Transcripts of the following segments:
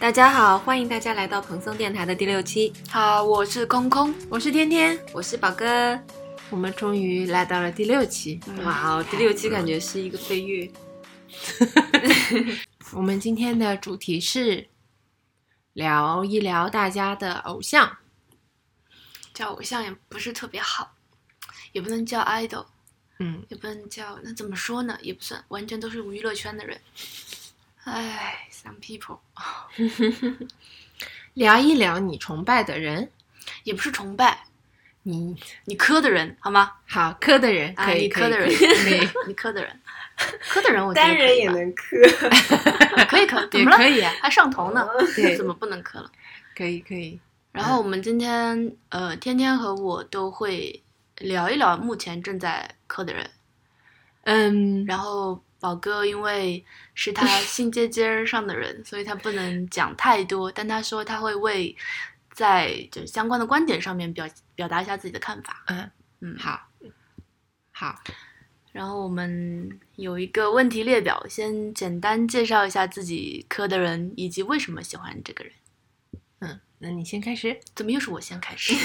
大家好，欢迎大家来到蓬松电台的第六期，好，我是空空，我是天天，我是宝哥。我们终于来到了第六期，哇哦，第六期感觉是一个飞跃。我们今天的主题是聊一聊大家的偶像，叫偶像也不是特别好，也不能叫 idol，嗯，也不能叫那怎么说呢，也不算完全都是娱乐圈的人。唉，some people，聊一聊你崇拜的人，也不是崇拜。你你磕的人好吗？好磕的人，啊，可以你磕的人，可以。你磕的人，磕的人我觉得单人也可以吧？能磕，可以磕，怎么了？可以啊，还上头呢，对。怎么不能磕了？可以可以，然后我们今天呃，天天和我都会聊一聊目前正在磕的人。嗯，然后宝哥因为是他新阶阶儿上的人，所以他不能讲太多，但他说他会为在就相关的观点上面表表达一下自己的看法。嗯嗯，。好，好，然后我们有一个问题列表，先简单介绍一下自己磕的人以及为什么喜欢这个人。嗯，那你先开始，怎么又是我先开始？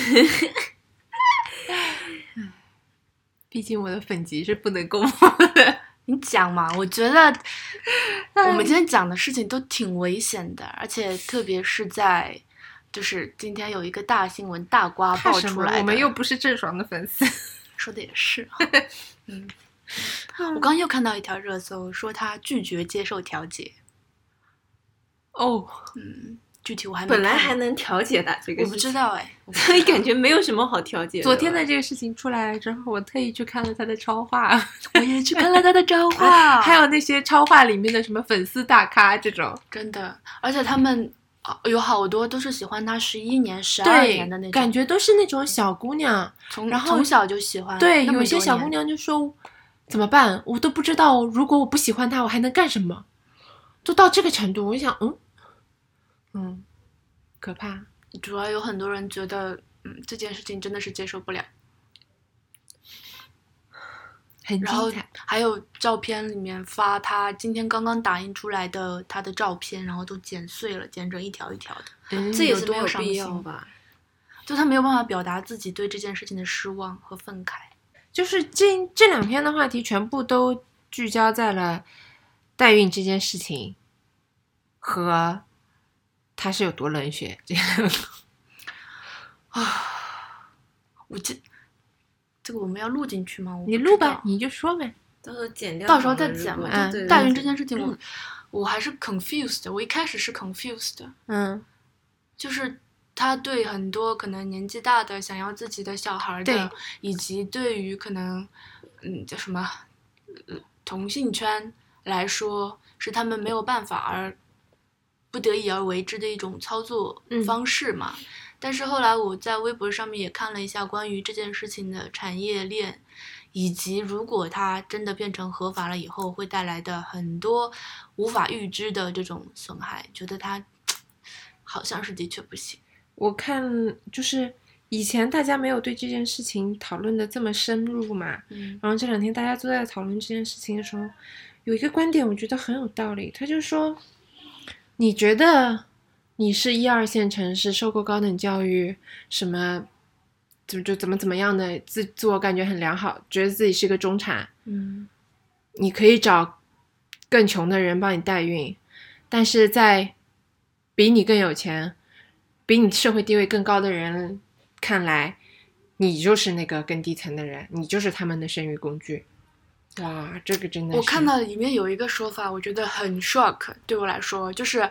毕竟我的粉籍是不能公布的。你讲嘛？我觉得我们今天讲的事情都挺危险的，而且特别是在就是今天有一个大新闻大瓜？爆出来，我们又不是郑爽的粉丝。说的也是啊，嗯，我刚又看到一条热搜，说他拒绝接受调解，哦，嗯，具体我还没本来还能调解的这个，我不知，道哎，所以感觉没有什么好调解。昨天的这个事情出来之后，我特意去看了他的超话。我也去看了他的超 话，还有那些超话里面的什么粉丝大咖这种，真的，而且他们啊有好多都是喜欢他十一年、十二年的那，种，感觉都是那种小姑娘。从然后从小就喜欢，对，有些小姑娘就说怎么办？我都不知道，如果我不喜欢他，我还能干什么？都到这个程度，我就想，嗯嗯，可怕。主要有很多人觉得，嗯，这件事情真的是接受不了。很然后。还有照片里面发他今天刚刚打印出来的他的照片，然后都剪碎了，剪成一条一条的。嗯这也是有多没有必伤心要吧？就他没有办法表达自己对这件事情的失望和愤慨。就是这这两天的话题全部都聚焦在了代孕这件事情和他是有多冷血这样。我这这个我们要录进去吗？我你录吧，你就说呗。到时候剪掉，到时候再剪嘛。嗯就对代孕这件事情我，我还是 confused 的。我一开始是 confused 的，嗯，就是他对很多可能年纪大的想要自己的小孩对的，以及对于可能嗯叫什么呃同性圈来说，是他们没有办法而不得已而为之的一种操作嗯方式嘛。但是后来我在微博上面也看了一下关于这件事情的产业链，以及如果它真的变成合法了以后会带来的很多无法预知的这种损害，觉得它 好像是的确不行。我看就是以前大家没有对这件事情讨论的这么深入嘛，嗯然后这两天大家都在讨论这件事情的时候，有一个观点我觉得很有道理，他就说，你觉得你是一二线城市受过高等教育，什么，就就怎么怎么样的自自我感觉很良好，觉得自己是个中产，嗯你可以找更穷的人帮你代孕，但是在比你更有钱、比你社会地位更高的人看来，你就是那个更低层的人，你就是他们的生育工具。哇，这个真的是我看到里面有一个说法，我觉得很 shock，对我来说就是，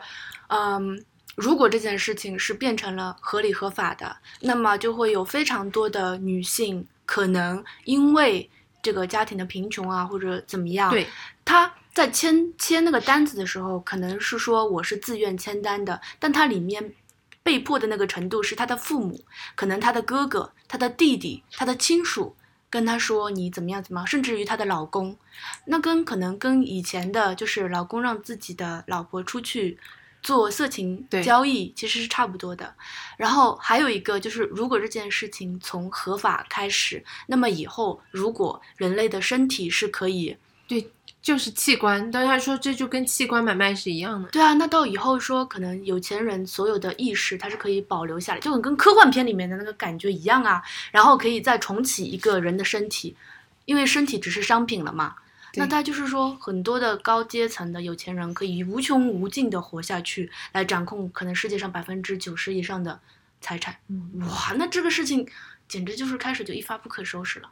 嗯，如果这件事情是变成了合理合法的，那么就会有非常多的女性可能因为这个家庭的贫穷啊，或者怎么样，对，她在签签那个单子的时候，可能是说我是自愿签单的，但它里面被迫的那个程度是他的父母，可能他的哥哥、他的弟弟、他的亲属跟他说你怎么样怎么样，甚至于她的老公，那跟可能跟以前的就是老公让自己的老婆出去做色情交易其实是差不多的。然后还有一个就是，如果这件事情从合法开始，那么以后如果人类的身体是可以对，就是器官。但是他说这就跟器官买卖是一样的。对啊，那到以后说，可能有钱人所有的意识，他是可以保留下来，就跟科幻片里面的那个感觉一样啊。然后可以再重启一个人的身体，因为身体只是商品了嘛。那他就是说，很多的高阶层的有钱人可以无穷无尽的活下去，来掌控可能世界上百分之九十以上的财产。嗯，哇，那这个事情简直就是开始就一发不可收拾了。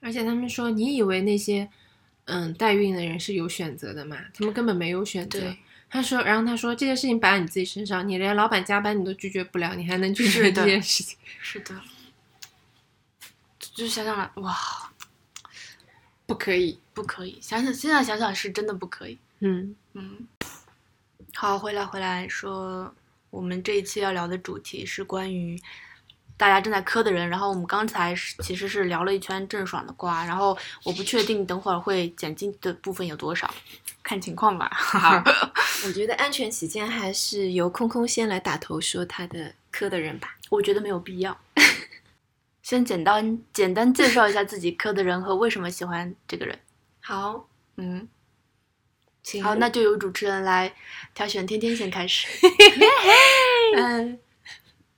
而且他们说，你以为那些嗯代孕的人是有选择的嘛？他们根本没有选择。对，他说，然后他说这件事情摆在你自己身上，你连老板加班你都拒绝不了，你还能拒绝这件事情？是的，就就想想来，哇，不可以。不可以。想想现在想想是真的不可以。嗯嗯，好，回来回来说，我们这一期要聊的主题是关于大家正在磕的人。然后我们刚才是其实是聊了一圈郑爽的瓜，然后我不确定等会儿会剪进的部分有多少，看情况吧。好，我觉得安全起见，还是由空空先来打头说他的磕的人吧。我觉得没有必要。先简单简单介绍一下自己磕的人和为什么喜欢这个人。好，嗯，请好，那就由主持人来挑选，天天先开始。嗯，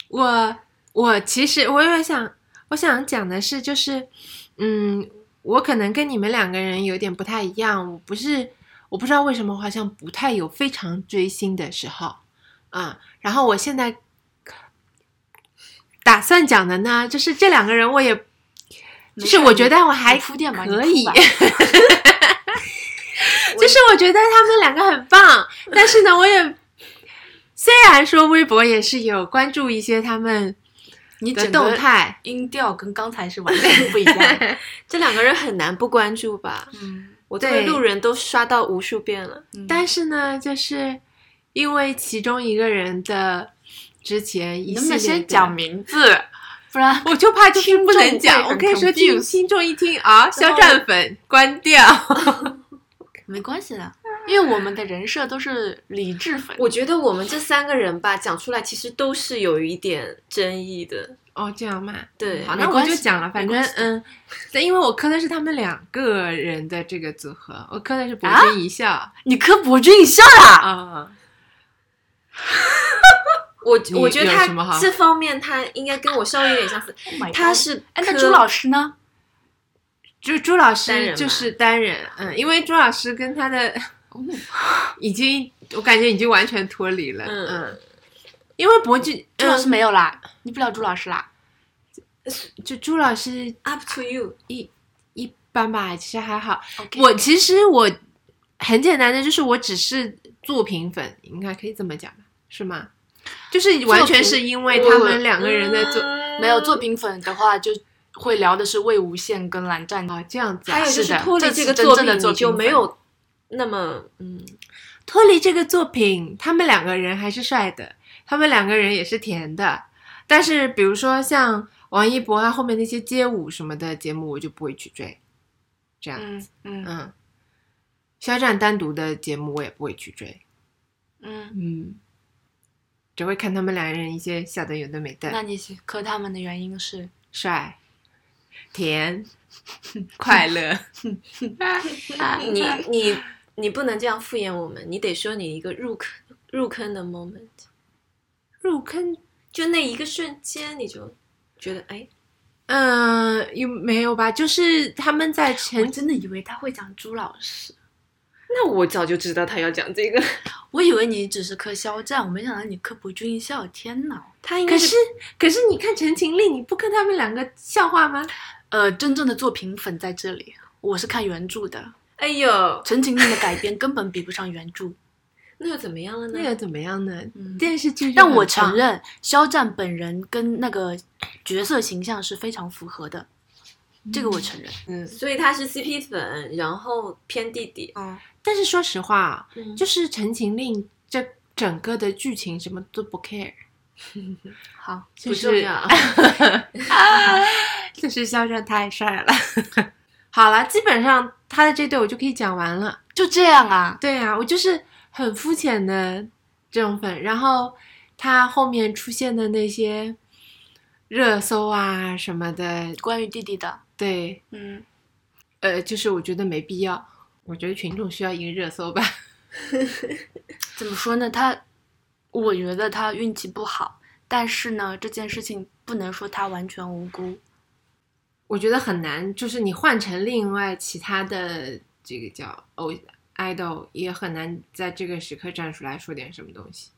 我我其实我有想我想讲的是，就是嗯，我可能跟你们两个人有点不太一样，我不是我不知道为什么，我好像不太有非常追星的时候啊、然后我现在打算讲的呢，就是这两个人，我也就是我觉得我还可以。就是我觉得他们两个很棒，但是呢，我也虽然说微博也是有关注一些他们的你整个动态，音调跟刚才是完全不一样。这两个人很难不关注吧？嗯，我作为路人都刷到无数遍了。但是呢，就是因为其中一个人的之前一你能不能系列的先讲，名字？不然我就怕 就是不能讲，我可以说听听众一听啊，肖战粉关掉。没关系的，因为我们的人设都是理智粉。我觉得我们这三个人吧，讲出来其实都是有一点争议的。哦，这样嘛，对好，那我就讲了，反正嗯，对，因为我磕的是他们两个人的这个组合，我磕的是博啊君一笑你磕博君一笑啦？啊，我你我觉得他这方面他应该跟我稍微有点相似，Oh 他是哎，那朱老师呢？朱朱老师就是单人，嗯，因为朱老师跟他的 已经，我感觉已经完全脱离了，嗯嗯，因为博君，朱老师嗯，没有啦，你不聊朱老师啦？就朱老师 up to you。一一般吧，其实还好。我其实我很简单的，就是我只是作品粉，应该可以这么讲吧，是吗？就是完全是因为他们两个人在做嗯没有作品粉的话，就会聊的是魏无羡跟蓝湛。啊这样子啊，还有就是脱离这个作品，正的你就没有那么嗯，脱离这个作品，他们两个人还是帅的，他们两个人也是甜的。但是比如说像王一博啊，后面那些街舞什么的节目，我就不会去追。这样，嗯嗯嗯，肖战单独的节目我也不会去追，嗯，嗯，只会看他们两人一些笑的有的没的，那你喜磕他们的原因是？帅、甜、快乐。你你你不能这样敷衍我们，你得说你一个入坑入坑的 moment，入坑，就那一个瞬间，你就觉得哎，嗯、有没有吧？就是他们在前真的以为他会讲朱老师，那我早就知道他要讲这个，我以为你只是磕肖战，我没想到你磕博君一笑。天哪！他应该可是可是你看《陈情令》，你不磕他们两个笑话吗？呃，真正的作品粉在这里，我是看原著的，《哎呦，陈情令》的改编根本比不上原著。那又怎么样了呢？那又怎么样呢？嗯电视剧但我，承认，肖战本人跟那个角色形象是非常符合的，这个我承认。嗯，所以他是 CP 粉，然后偏弟弟，嗯，但是说实话就是《陈情令》这整个的剧情什么都不 care，好，就是不重要。就是肖战太帅了。好了，基本上他的这对我就可以讲完了。就这样啊。对啊，我就是很肤浅的这种粉，然后他后面出现的那些热搜啊什么的，关于弟弟的，对，嗯，呃，就是我觉得没必要。我觉得群众需要一个热搜吧。怎么说呢？他，我觉得他运气不好，但是呢，这件事情不能说他完全无辜。我觉得很难，就是你换成另外其他的这个叫偶 idol，也很难在这个时刻站出来说点什么东西。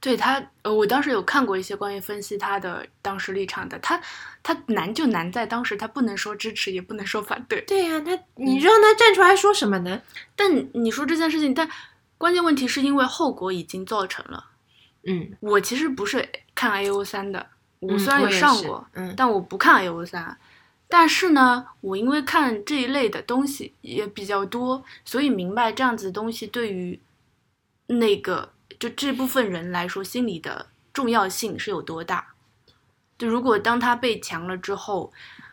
对他，呃，我当时有看过一些关于分析他的当时立场的，他他难就难在当时他不能说支持，也不能说反对。对呀、他你让他站出来说什么呢？但你说这件事情，但关键问题是因为后果已经造成了。嗯，我其实不是看 A O 三的，我嗯虽然也是上过，嗯但我不看 A O 三。但是呢，我因为看这一类的东西也比较多，所以明白这样子的东西对于那个就这部分人来说，心理的重要性是有多大。就如果当他被强了之后，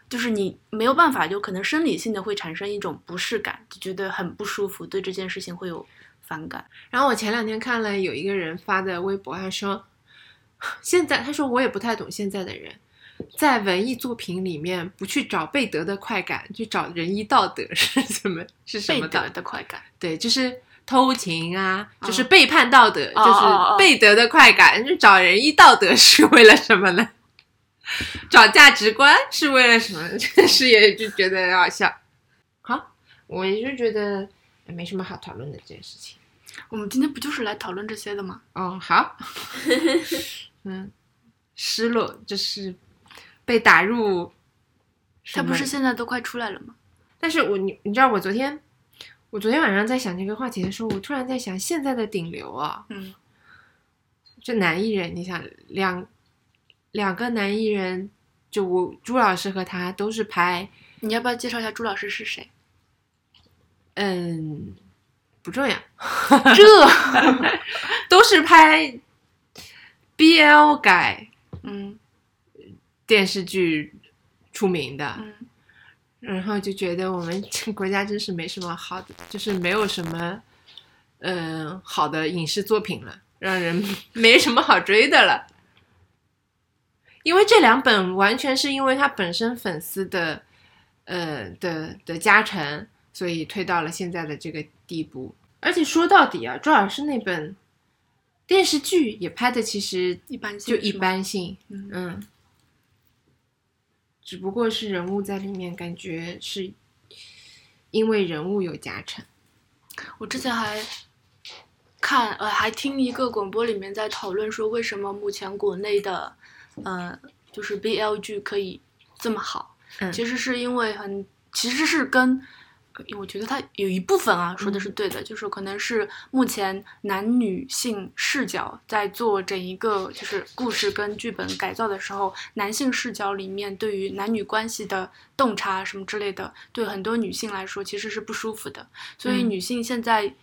就是你没有办法，就可能生理性的会产生一种不适感，就觉得很不舒服，对这件事情会有反感。然后我前两天看了有一个人发的微博，他说，现在他说我也不太懂现在的人，在文艺作品里面不去找贝德的快感，去找仁义道德是怎么是什被么道得的快感，对，就是偷情啊，哦就是背叛道德，哦就是哦哦背德的快感。就找仁义道德 是为了什么呢？找价值观是为了什么？真是也就觉得很好笑。好，我就觉得没什么好讨论的这件事情。我们今天不就是来讨论这些的吗？哦，好，嗯，失落就是被打入。他不是现在都快出来了吗？但是我你你知道，我昨天我昨天晚上在想这个话题的时候，我突然在想，现在的顶流啊，嗯，这男艺人，你想两两个男艺人，就我朱老师和他都是拍，你要不要介绍一下朱老师是谁？嗯，不重要，这，都是拍 BL 改嗯电视剧出名的。嗯，然后就觉得我们这 个国家真是没什么好的，就是没有什么，嗯、好的影视作品了，让人没什么好追的了。因为这两本完全是因为他本身粉丝的，呃的的加成，所以推到了现在的这个地步。而且说到底啊，周老师那本电视剧也拍的其实一般性就一。般性，嗯嗯，只不过是人物在里面，感觉是因为人物有加成。我之前还看呃，还听一个广播里面在讨论说，为什么目前国内的呃，就是 BL 剧可以这么好？嗯其实是因为很，其实是跟。我觉得他有一部分啊，说的是对的，就是可能是目前男女性视角在做整一个就是故事跟剧本改造的时候，男性视角里面对于男女关系的洞察什么之类的，对很多女性来说其实是不舒服的。所以嗯女性现在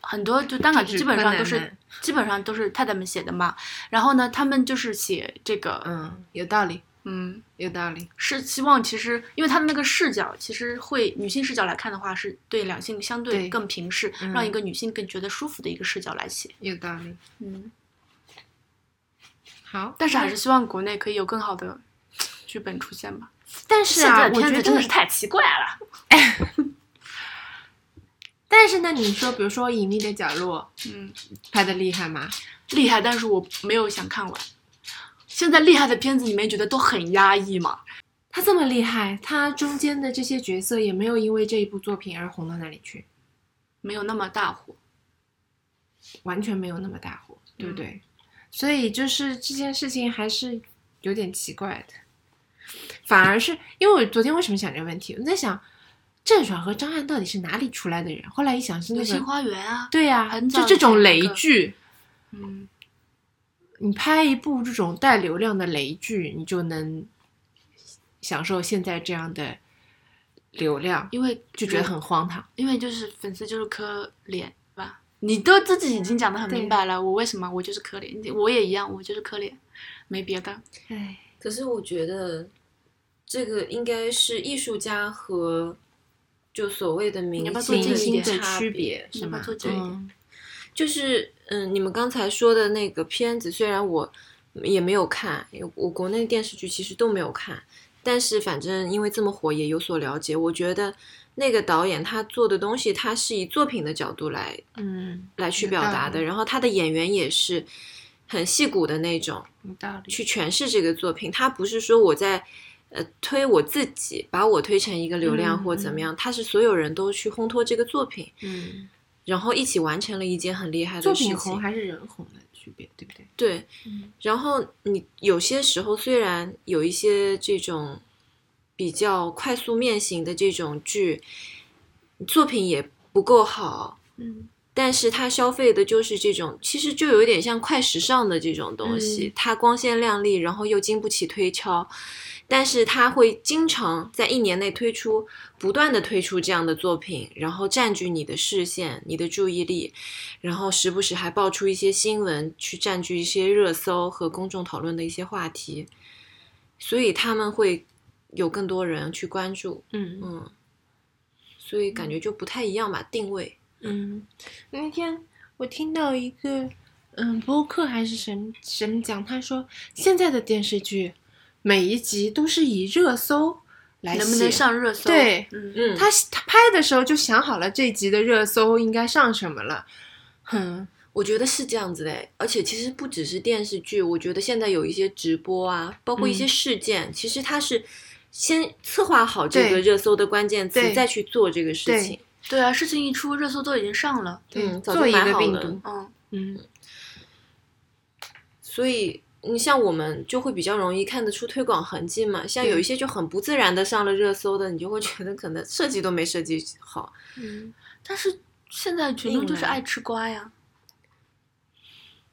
很多就单改剧基本上都是基本上都是太太们写的嘛。然后呢，他们就是写这个，嗯，有道理，嗯，有道理。是希望其实因为他的那个视角，其实会女性视角来看的话，是对两性相对对更平视，嗯让一个女性更觉得舒服的一个视角来写。有道理。嗯，好，但是还是希望国内可以有更好的剧本出现吧。但是啊，现在的我觉得片子真的是，太奇怪了。但是呢，你说，比如说《隐秘的角落嗯，》拍的厉害吗？厉害，但是我没有想看完。现在厉害的片子里面觉得都很压抑嘛。他这么厉害，他中间的这些角色也没有因为这一部作品而红到哪里去，没有那么大火。完全没有那么大火，对不嗯对？所以就是这件事情还是有点奇怪的。反而是因为我昨天为什么想这个问题，我在想郑爽和张翰到底是哪里出来的人？后来一想是那流星，花园啊，对呀、很就这种雷剧，嗯，你拍一部这种带流量的雷剧，你就能享受现在这样的流量，因为就觉得很荒唐。因为就是粉丝就是磕脸吧，你都自己已经讲的很明白了，我为什么我就是磕脸，我也一样，我就是磕脸，没别的。唉，可是我觉得这个应该是艺术家和就所谓的明要不要做星近一点的区差别别是吗要不要做？近一点嗯就是嗯，你们刚才说的那个片子，虽然我也没有看，我国内电视剧其实都没有看，但是反正因为这么火，也有所了解。我觉得那个导演他做的东西，他是以作品的角度来嗯，来去表达的，然后他的演员也是很戏骨的那种。去诠释这个作品。他不是说我在呃推我自己，把我推成一个流量嗯或怎么样，他是所有人都去烘托这个作品，嗯，然后一起完成了一件很厉害的作事情。品红还是人红的区别，对不对？对，嗯然后你有些时候虽然有一些这种比较快速面型的这种剧，作品也不够好，嗯但是它消费的就是这种，其实就有点像快时尚的这种东西，嗯它光鲜亮丽，然后又经不起推敲，但是他会经常在一年内推出，不断的推出这样的作品，然后占据你的视线、你的注意力，然后时不时还爆出一些新闻，去占据一些热搜和公众讨论的一些话题，所以他们会有更多人去关注，嗯。嗯，所以感觉就不太一样吧，定位。嗯，那天我听到一个嗯播客还是什么什么讲，他说现在的电视剧每一集都是以热搜来能不能上热搜？对嗯，嗯，他他拍的时候就想好了这一集的热搜应该上什么了，哼，我觉得是这样子的，而且其实不只是电视剧，我觉得现在有一些直播啊，包括一些嗯。事件，其实它是先策划好这个热搜的关键词，再去做这个事情。对啊，事情一出，热搜都已经上了。对，嗯早就做一买好了个病毒，嗯，嗯。所以你像我们就会比较容易看得出推广痕迹嘛，像有一些就很不自然的上了热搜的，你就会觉得可能设计都没设计好。嗯但是现在群众就是爱吃瓜呀，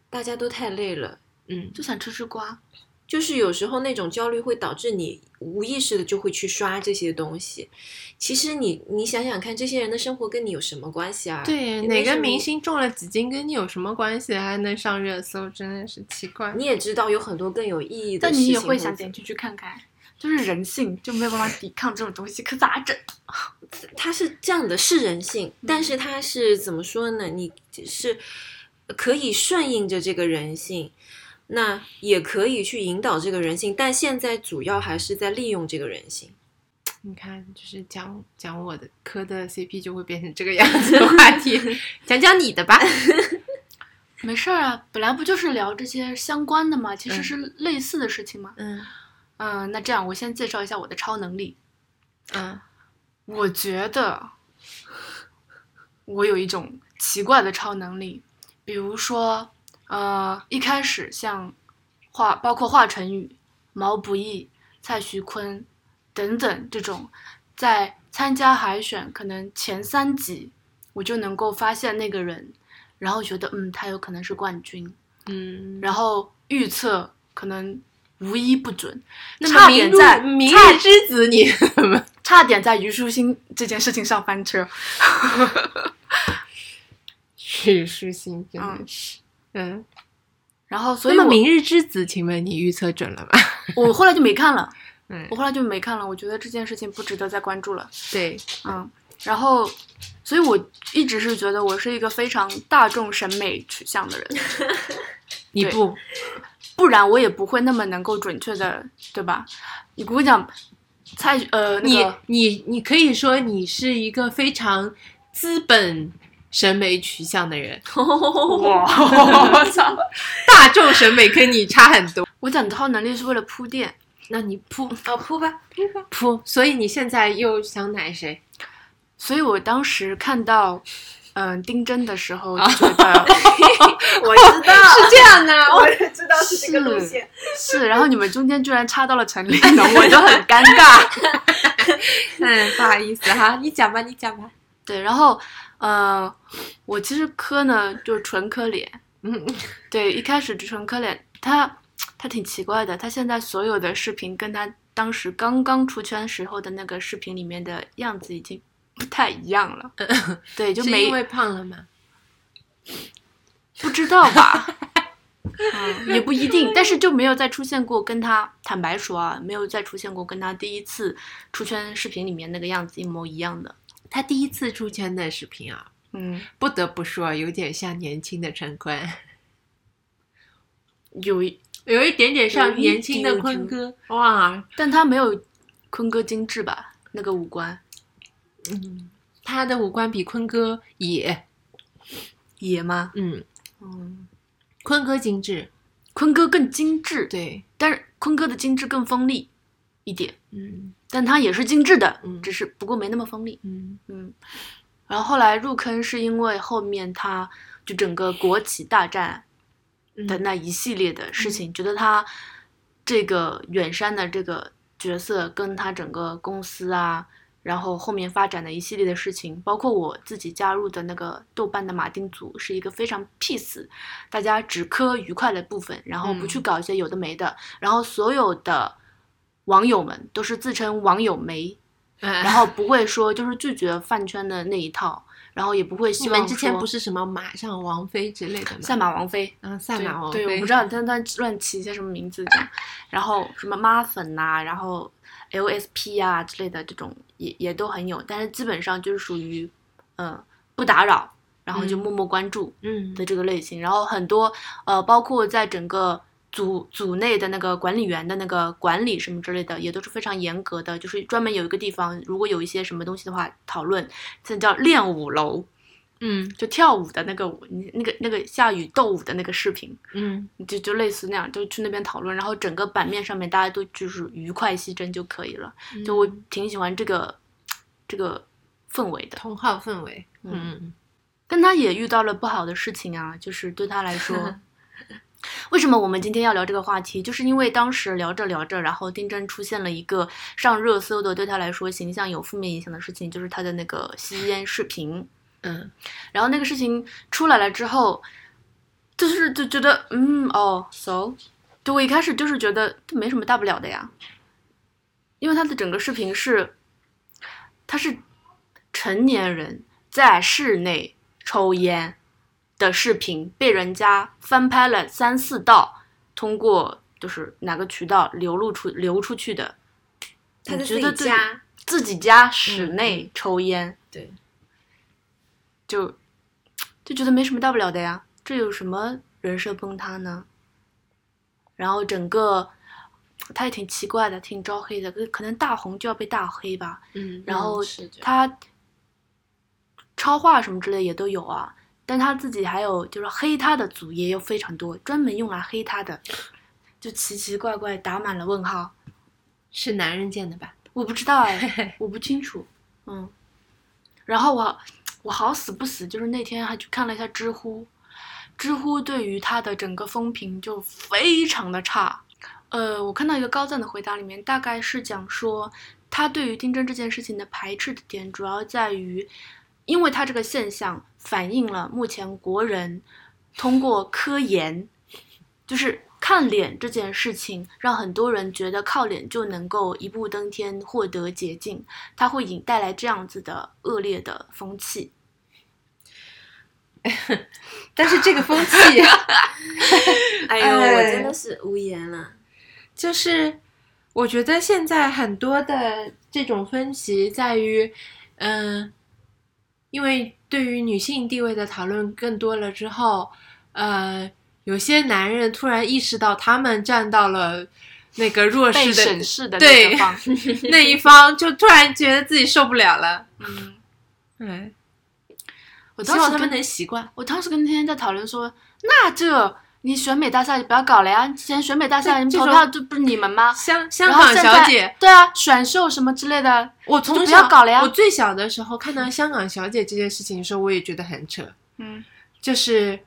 大家都太累了，嗯，就想吃吃瓜。就是有时候那种焦虑会导致你无意识的就会去刷这些东西。其实你你想想看，这些人的生活跟你有什么关系啊？对，哪个明星重了几斤跟你有什么关系，还能上热搜，真的是奇怪。你也知道有很多更有意义的但事情。你也会想点进去看看，就是人性就没有办法抵抗这种东西，可咋整？它是这样的，是人性，但是它是怎么说呢？你是可以顺应着这个人性，那也可以去引导这个人性，但现在主要还是在利用这个人性。你看，就是讲讲我的磕的 CP 就会变成这个样子的话题 讲讲你的吧。没事儿啊，本来不就是聊这些相关的嘛？其实嗯是类似的事情嘛。嗯嗯，那这样我先介绍一下我的超能力。嗯我觉得我有一种奇怪的超能力，比如说，呃，一开始像华，包括华晨宇、毛不易、蔡徐坤等等这种，在参加海选可能前三集，我就能够发现那个人，然后觉得嗯，他有可能是冠军，嗯，然后预测可能无一不准，那差么明日点在明日之子你怎 么？差点在虞书欣这件事情上翻车。虞书欣真的嗯是，嗯。然后，所以那么明日之子，请问你预测准了吗？我后来就没看了，嗯我，后来就没看了。我觉得这件事情不值得再关注了。对，嗯，然后，所以我一直是觉得我是一个非常大众审美取向的人，你不，不然我也不会那么能够准确的，对吧？你跟我讲，蔡呃那你你你可以说你是一个非常资本审美取向的人，哇，我操！大众审美跟你差很多。我讲超能力是为了铺垫，那你扑哦，铺吧，铺吧。铺，所以你现在又想奶谁？所以我当时看到。嗯，丁真的时候就觉得 我知道是这样的，我也知道是这个路线。是，然后你们中间居然插到了陈立农，我就很尴尬。嗯，不好意思哈，你讲吧，你讲吧。对，然后呃，我其实磕呢就是纯磕脸，嗯，对，一开始就纯磕脸，他他挺奇怪的，他现在所有的视频跟他当时刚刚出圈时候的那个视频里面的样子已经不太一样了，对，就是没因为胖了吗？不知道吧。嗯，也不一定，但是就没有再出现过跟他坦白说啊，没有再出现过跟他第一次出圈视频里面那个样子一模一样的。他第一次出圈的视频啊，嗯，不得不说有点像年轻的陈坤，有一，有一点点像年轻的坤哥。哇，但他没有坤哥精致吧？那个五官，嗯，他的五官比坤哥野，野吗？嗯，嗯，坤哥精致，坤哥更精致，对，但是坤哥的精致更锋利一点，嗯。但它也是精致的，嗯。只是不过没那么锋利。嗯。嗯，然后后来入坑是因为后面他就整个国企大战嗯。的那一系列的事情，觉得他这个远山的这个角色跟他整个公司啊，然后后面发展的一系列的事情，包括我自己加入的那个豆瓣的马丁组，是一个非常 peace，大家只磕愉快的部分，然后不去嗯。搞一些有的没的，然后所有的网友们都是自称网友媒，然然后不会说就是拒绝饭圈的那一套，然后也不会你希望们之前不是什么马上王妃之类的吗？赛马王妃，啊，赛马王对，妃，对，我不知道他他乱起一些什么名字这样，然后什么妈粉呐、然后 LSP 啊之类的这种也也都很有，但是基本上就是属于嗯不打扰，然后就嗯。默默关注嗯。的这个类型，然后很多呃包括在整个。组组内的那个管理员的那个管理什么之类的，也都是非常严格的，就是专门有一个地方，如果有一些什么东西的话，讨论，这叫练舞楼，嗯就跳舞的那个舞，那个那个下雨斗舞的那个视频，嗯就就类似那样，就去那边讨论，然后整个版面上面大家都就是愉快戏真就可以了。就我挺喜欢这个这个氛围的。同好氛围，嗯嗯但他也遇到了不好的事情啊，就是对他来说，为什么我们今天要聊这个话题？就是因为当时聊着聊着，然后丁真出现了一个上热搜的，对他来说形象有负面影响的事情，就是他的那个吸烟视频。嗯然后那个事情出来了之后，就是就觉得，嗯，哦，so，就我一开始就是觉得这没什么大不了的呀，因为他的整个视频是，他是成年人在室内抽烟的视频，被人家翻拍了三四道，通过就是哪个渠道流露出流出去的，他在自己你觉得家，自己家室嗯内抽烟，对，就就觉得没什么大不了的呀，这有什么人设崩塌呢？然后整个他也挺奇怪的，挺招黑的，可可能大红就要被大黑吧。嗯然后他超话什么之类也都有啊，但他自己还有就是黑他的组也有非常多，专门用来黑他的，就奇奇怪怪打满了问号。是男人建的吧？我不知道哎，我不清楚。嗯，然后我我好死不死，就是那天还去看了一下知乎，知乎对于他的整个风评就非常的差。呃，我看到一个高赞的回答里面，大概是讲说他对于丁真这件事情的排斥的点，主要在于，因为它这个现象反映了目前国人通过科研，就是看脸这件事情，让很多人觉得靠脸就能够一步登天，获得捷径，它会引带来这样子的恶劣的风气。但是这个风气 哎呦，哎我真的是无言了。就是，我觉得现在很多的这种分歧在于，嗯、因为对于女性地位的讨论更多了之后，呃，有些男人突然意识到他们站到了那个弱势的审视的那对个方，那一方，就突然觉得自己受不了了。嗯，对，我希望他们能习惯。我当时跟天天在讨论说，那这你选美大赛不要搞了呀，之前选美大赛你投票就不是你们吗？香香港小姐，对啊，选秀什么之类的，就不我从小要搞了呀我最小的时候看到香港小姐这件事情的时候，我也觉得很扯。嗯就是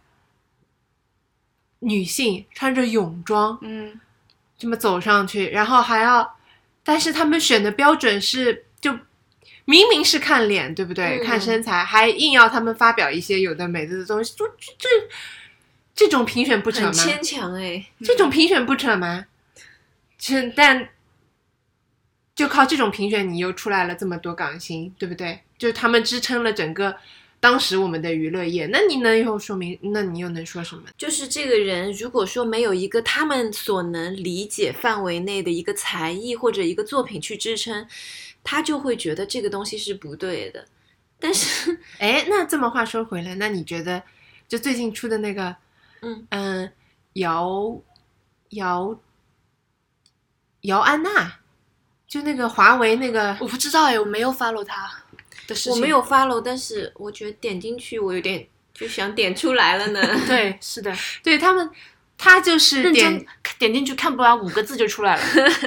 女性穿着泳装嗯这么走上去，然后还要，但是他们选的标准是就明明是看脸，对不对？嗯看身材，还硬要他们发表一些有的没的的东西，就这这这种评选不扯吗？很牵强哎，这种评选不扯吗？是，但就靠这种评选，你又出来了这么多港星，对不对？就是他们支撑了整个当时我们的娱乐业，那你能又说明？那你又能说什么？就是这个人如果说没有一个他们所能理解范围内的一个才艺或者一个作品去支撑，他就会觉得这个东西是不对的。但是，哎，那这么话说回来，那你觉得就最近出的那个，嗯嗯，姚姚姚安娜，就那个华为那个我不知道哎，我没有 follow 他。的事情。我没有 follow，但是我觉得点进去我有点就想点出来了呢。对，是的，对他们，他就是点点进去看不完五个字就出来了。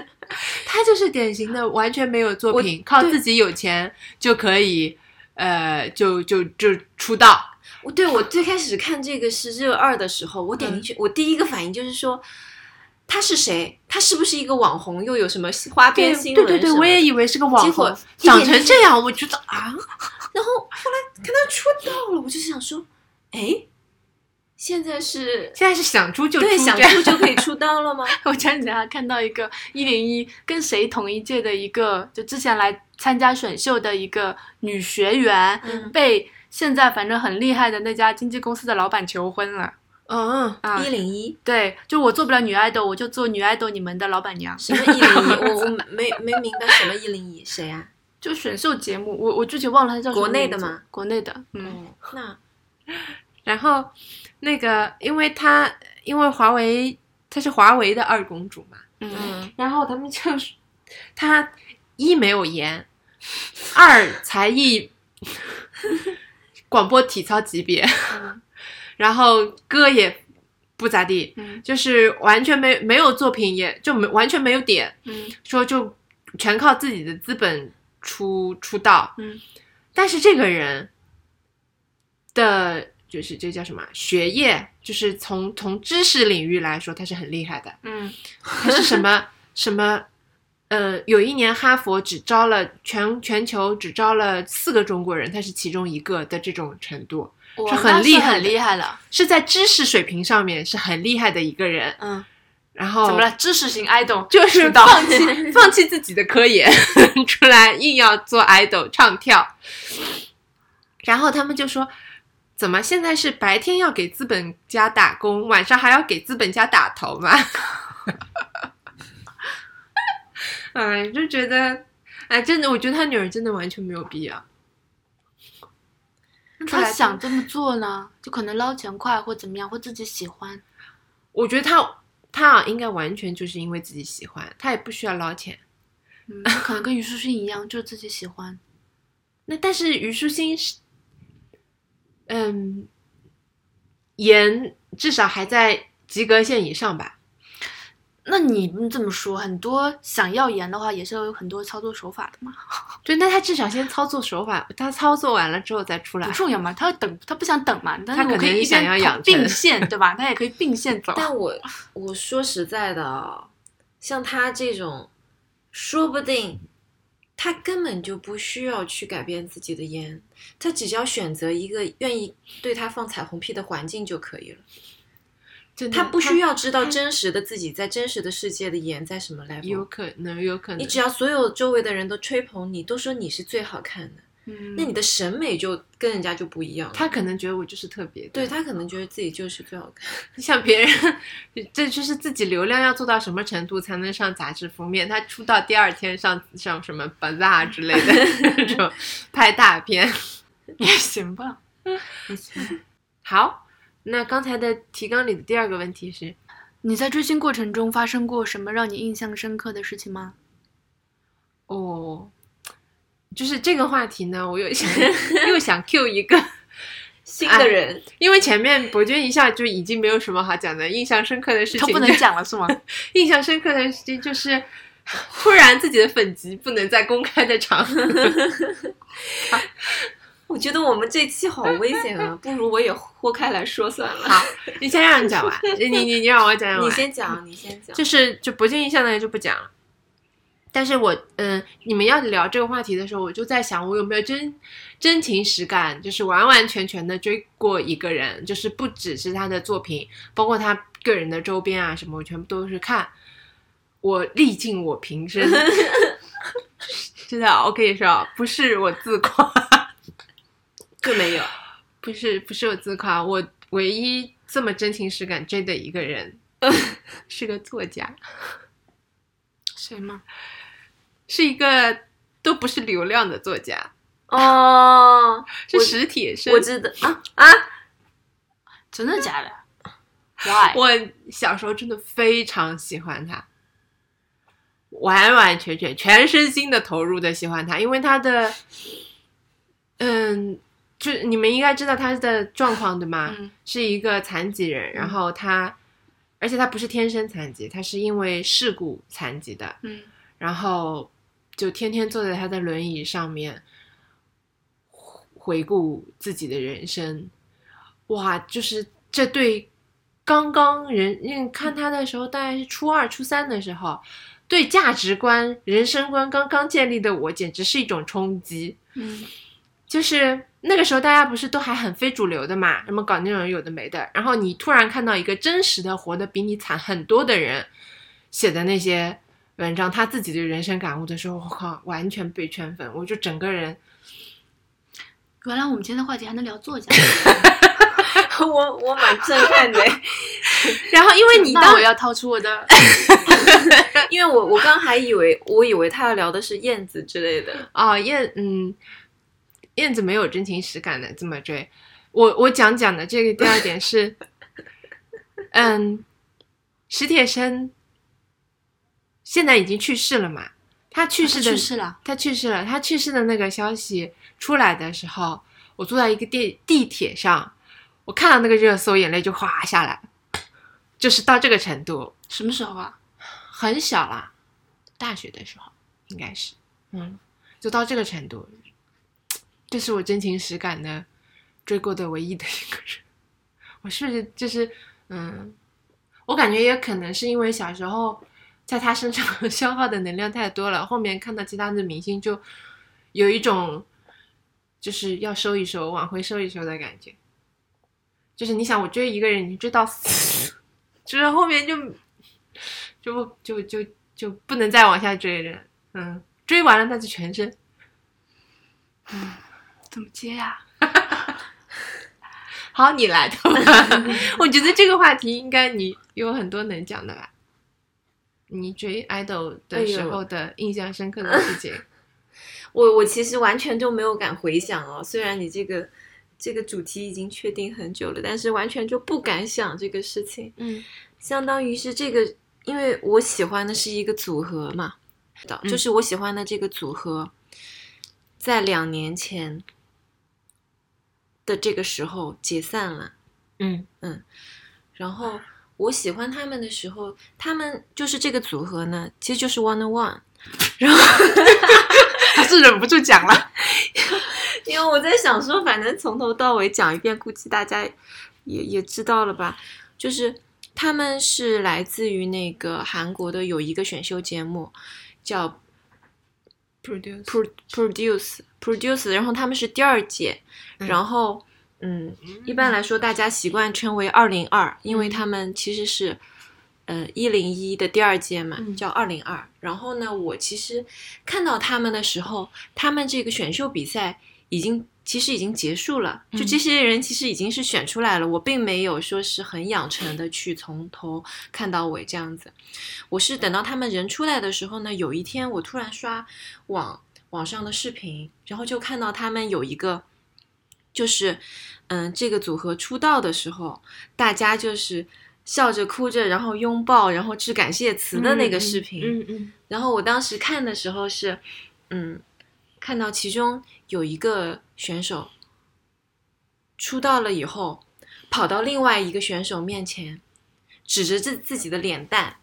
他就是典型的完全没有作品，靠自己有钱就可以，呃，就就就出道。我对我最开始看这个是热二的时候，我点进去，我第一个反应就是说。他是谁？他是不是一个网红？又有什么花边新闻？对对对，我也以为是个网红结果红，长成这样，我觉得啊，然后后来看他出道了，我就想说，哎，现在是现在是想出就出，对想出就可以出道了吗？我前几天还看到一个一零一跟谁同一届的一个，就之前来参加选秀的一个女学员，嗯被现在反正很厉害的那家经纪公司的老板求婚了。嗯，啊一，零一对，就我做不了女爱豆，我就做女爱豆你们的老板娘。什么一零一？我我没没明白什么一零一，谁啊？就选秀节目，我我具体忘了它叫什么国内的吗？国内的，嗯，哦，那然后那个，因为他因为华为她是华为的二公主嘛，嗯嗯然后他们就是他一没有颜，二才艺广播体操级别，嗯 然后歌也不咋地，嗯就是完全没没有作品，也就没完全没有点，嗯说就全靠自己的资本出出道。嗯但是这个人的就是这叫什么学业，就是从从知识领域来说，他是很厉害的。嗯他是什么 什么？呃，有一年哈佛只招了全全球只招了四个中国人，他是其中一个的这种程度，是很厉害很厉害了。是在知识水平上面是很厉害的一个人。嗯，然后怎么了？知识型 idol 就是放弃 放弃自己的科研，出来硬要做 idol 唱跳。然后他们就说，怎么现在是白天要给资本家打工，晚上还要给资本家打头吗？哎，就觉得，哎，真的，我觉得他女儿真的完全没有必要。他想这么做呢，就可能捞钱快或怎么样，或自己喜欢。我觉得他他啊，应该完全就是因为自己喜欢，他也不需要捞钱。嗯，可能跟虞书欣一样，就是自己喜欢。那但是虞书欣是，嗯，颜至少还在及格线以上吧？那你们这么说，很多想要盐的话，也是要有很多操作手法的嘛，对，那他至少先操作手法，他操作完了之后再出来不。重要嘛。他要等，他不想等嘛，但他可能是我可以一想要养成并线，对吧？他也可以并线走。但我我说实在的啊，像他这种，说不定他根本就不需要去改变自己的烟，他只要选择一个愿意对他放彩虹屁的环境就可以了。他不需要知道真实的自己在真实的世界的颜在什么 level。有可能，有可能。你只要所有周围的人都吹捧你，都说你是最好看的，嗯，那你的审美就跟人家就不一样了。他可能觉得我就是特别的，对他可能觉得自己就是最好看。像别人，这就是自己流量要做到什么程度才能上杂志封面？他出道第二天上上什么 Bazaar 之类的那种 拍大片。也行吧，也行。好，那刚才的提纲里的第二个问题是，你在追星过程中发生过什么让你印象深刻的事情吗？哦，就是这个话题呢，我又想 又想 Q 一个，新的人，因为前面博君一下就已经没有什么好讲的，印象深刻的事情他不能讲了是吗？印象深刻的事情就是，突然自己的粉籍不能在公开的场合。我觉得我们这期好危险啊，不如我也豁开来说算了。好，你先让你讲完，你你你让我讲完。你先讲，你先讲。就是就不建议相当于就不讲了。但是我嗯、你们要聊这个话题的时候，我就在想，我有没有真真情实感，就是完完全全的追过一个人，就是不只是他的作品，包括他个人的周边啊什么，我全部都是看。我历尽我平生 真的，我跟你说，不是我自夸，就没有。不是不是我自夸，我唯一这么真情实感追的一个人，是个作家，谁吗？是一个都不是流量的作家，哦，是我实体生。我知道啊啊，真的假的？Why？我小时候真的非常喜欢他，完完全全全身心的投入的喜欢他，因为他的嗯，就你们应该知道他的状况对吗？嗯。是一个残疾人，然后他，而且他不是天生残疾，他是因为事故残疾的，嗯。然后就天天坐在他的轮椅上面回回顾自己的人生，哇，就是这对刚刚人，因为看他的时候大概是初二、初三的时候，对价值观、人生观刚刚建立的我，简直是一种冲击。嗯。就是那个时候大家不是都还很非主流的嘛，什么搞那种有的没的，然后你突然看到一个真实的活得比你惨很多的人写的那些文章，他自己的人生感悟的时候，我靠，完全被圈粉，我就整个人，原来我们今天的话题还能聊作家，我我蛮震撼的，然后因为你那当我要掏出我的，因为我我刚还以为我以为他要聊的是燕子之类的，哦燕嗯燕子没有真情实感的这么追，我我讲讲的这个第二点是，嗯，史铁生现在已经去世了嘛，他去世的去世了，他去世了。他去世的那个消息出来的时候，我坐在一个地地铁上，我看到那个热搜，眼泪就哗下来，就是到这个程度。什么时候啊？很小啦，大学的时候应该是，嗯，就到这个程度。这是我真情实感的追过的唯一的一个人。我是不是就是嗯，我感觉也可能是因为小时候在他身上 消耗的能量太多了，后面看到其他的明星就有一种就是要收一收、往回收一收的感觉。就是你想，我追一个人，你追到死，就是后面就就不就就就不能再往下追了。嗯，追完了那就全身。嗯怎么接呀、好，你来。我觉得这个话题应该你有很多能讲的吧？你追 idol 的时候的印象深刻的事情。我我其实完全就没有敢回想哦，虽然你这个这个主题已经确定很久了，但是完全就不敢想这个事情。嗯相当于是这个，因为我喜欢的是一个组合嘛，就是我喜欢的这个组合，在两年前的这个时候解散了。嗯嗯然后我喜欢他们的时候，他们就是这个组合呢，其实就是 One on One。然后，还是忍不住讲了。因为我在想说，反正从头到尾讲一遍，估计大家也也知道了吧？就是他们是来自于那个韩国的有一个选秀节目，叫 Produce Pro Produce Produce，然后他们是第二届，嗯然后嗯，一般来说大家习惯称为二零二，因为他们其实是呃一零一的第二届嘛，嗯叫二零二。然后呢，我其实看到他们的时候，他们这个选秀比赛已经。其实已经结束了，就嗯这些人其实已经是选出来了，我并没有说是很养成的去从头看到尾这样子，我是等到他们人出来的时候呢，有一天我突然刷网网上的视频，然后就看到他们有一个，就是嗯，这个组合出道的时候，大家就是笑着哭着，然后拥抱，然后致感谢词的那个视频。嗯嗯。然后我当时看的时候是，嗯，看到其中有一个选手出道了以后，跑到另外一个选手面前，指着自自己的脸蛋，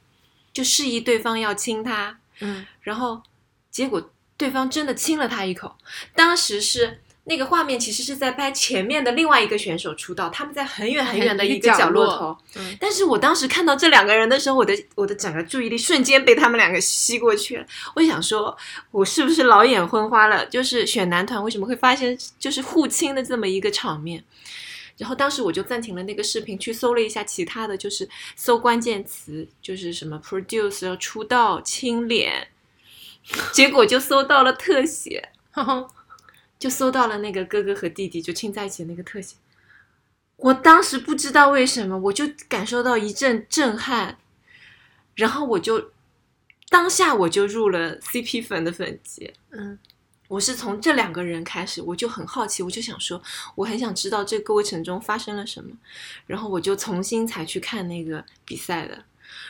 就示意对方要亲他，嗯然后结果对方真的亲了他一口。当时是那个画面，其实是在拍前面的另外一个选手出道，他们在很远很远的一个角落头。嗯但是我当时看到这两个人的时候，我的我的整个注意力瞬间被他们两个吸过去了。我想说，我是不是老眼昏花了？就是选男团为什么会发现就是互亲的这么一个场面？然后当时我就暂停了那个视频，去搜了一下其他的，就是搜关键词，就是什么 produce 出道亲脸，结果就搜到了特写，嗯，就搜到了那个哥哥和弟弟就亲在一起的那个特写。我当时不知道为什么，我就感受到一阵震撼，然后我就当下我就入了 CP 粉的粉籍。嗯我是从这两个人开始，我就很好奇，我就想说，我很想知道这个过程中发生了什么，然后我就重新才去看那个比赛的，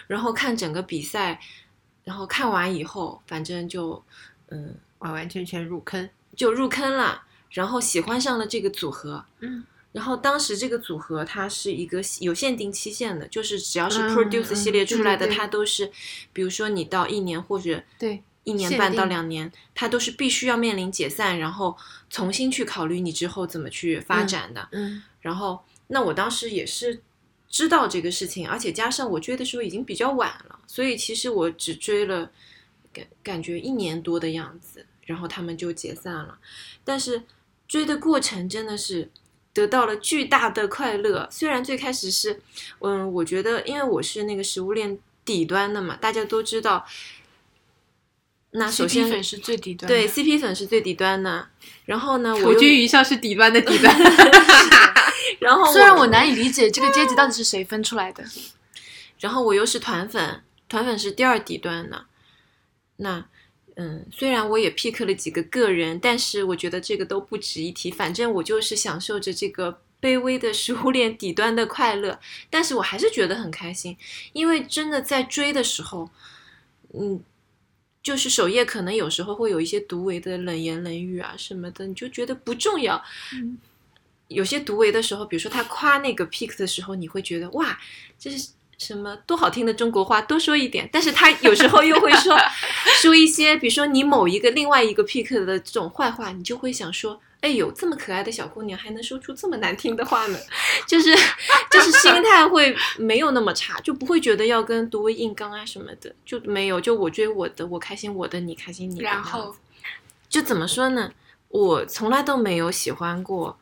然后看整个比赛，然后看完以后，反正就嗯完完全全入坑。就入坑了。然后喜欢上了这个组合，嗯，然后当时这个组合它是一个有限定期限的，就是只要是嗯 Produce 嗯系列出来的，对对对它都是，比如说你到一年或者对，一年半到两年，它都是必须要面临解散，然后重新去考虑你之后怎么去发展的。嗯然后，那我当时也是知道这个事情，而且加上我追的时候已经比较晚了，所以其实我只追了感感觉一年多的样子，然后他们就解散了。但是追的过程真的是得到了巨大的快乐。虽然最开始是，嗯，我觉得因为我是那个食物链底端的嘛，大家都知道。那首 CP 先粉是最底端的，对 CP 粉是最底端的，然后呢，我土又居一笑是底端的底端。然后虽然我难以理解这个阶级到底是谁分出来的，然后我又是团粉，团粉是第二底端的。那嗯，虽然我也 pick 了几个个人，但是我觉得这个都不值一提。反正我就是享受着这个卑微的食物链底端的快乐，但是我还是觉得很开心，因为真的在追的时候，嗯。就是首页可能有时候会有一些独唯的冷言冷语啊什么的，你就觉得不重要。嗯有些独为的时候，比如说他夸那个 pick 的时候，你会觉得哇，这是什么多好听的中国话，多说一点。但是他有时候又会说 说一些，比如说你某一个另外一个 pick 的这种坏话，你就会想说，哎呦，这么可爱的小姑娘还能说出这么难听的话呢？就是就是心态会没有那么差，就不会觉得要跟独唯硬刚啊什么的，就没有。就我追我的，我开心我的，你开心你的。然后就怎么说呢？我从来都没有喜欢过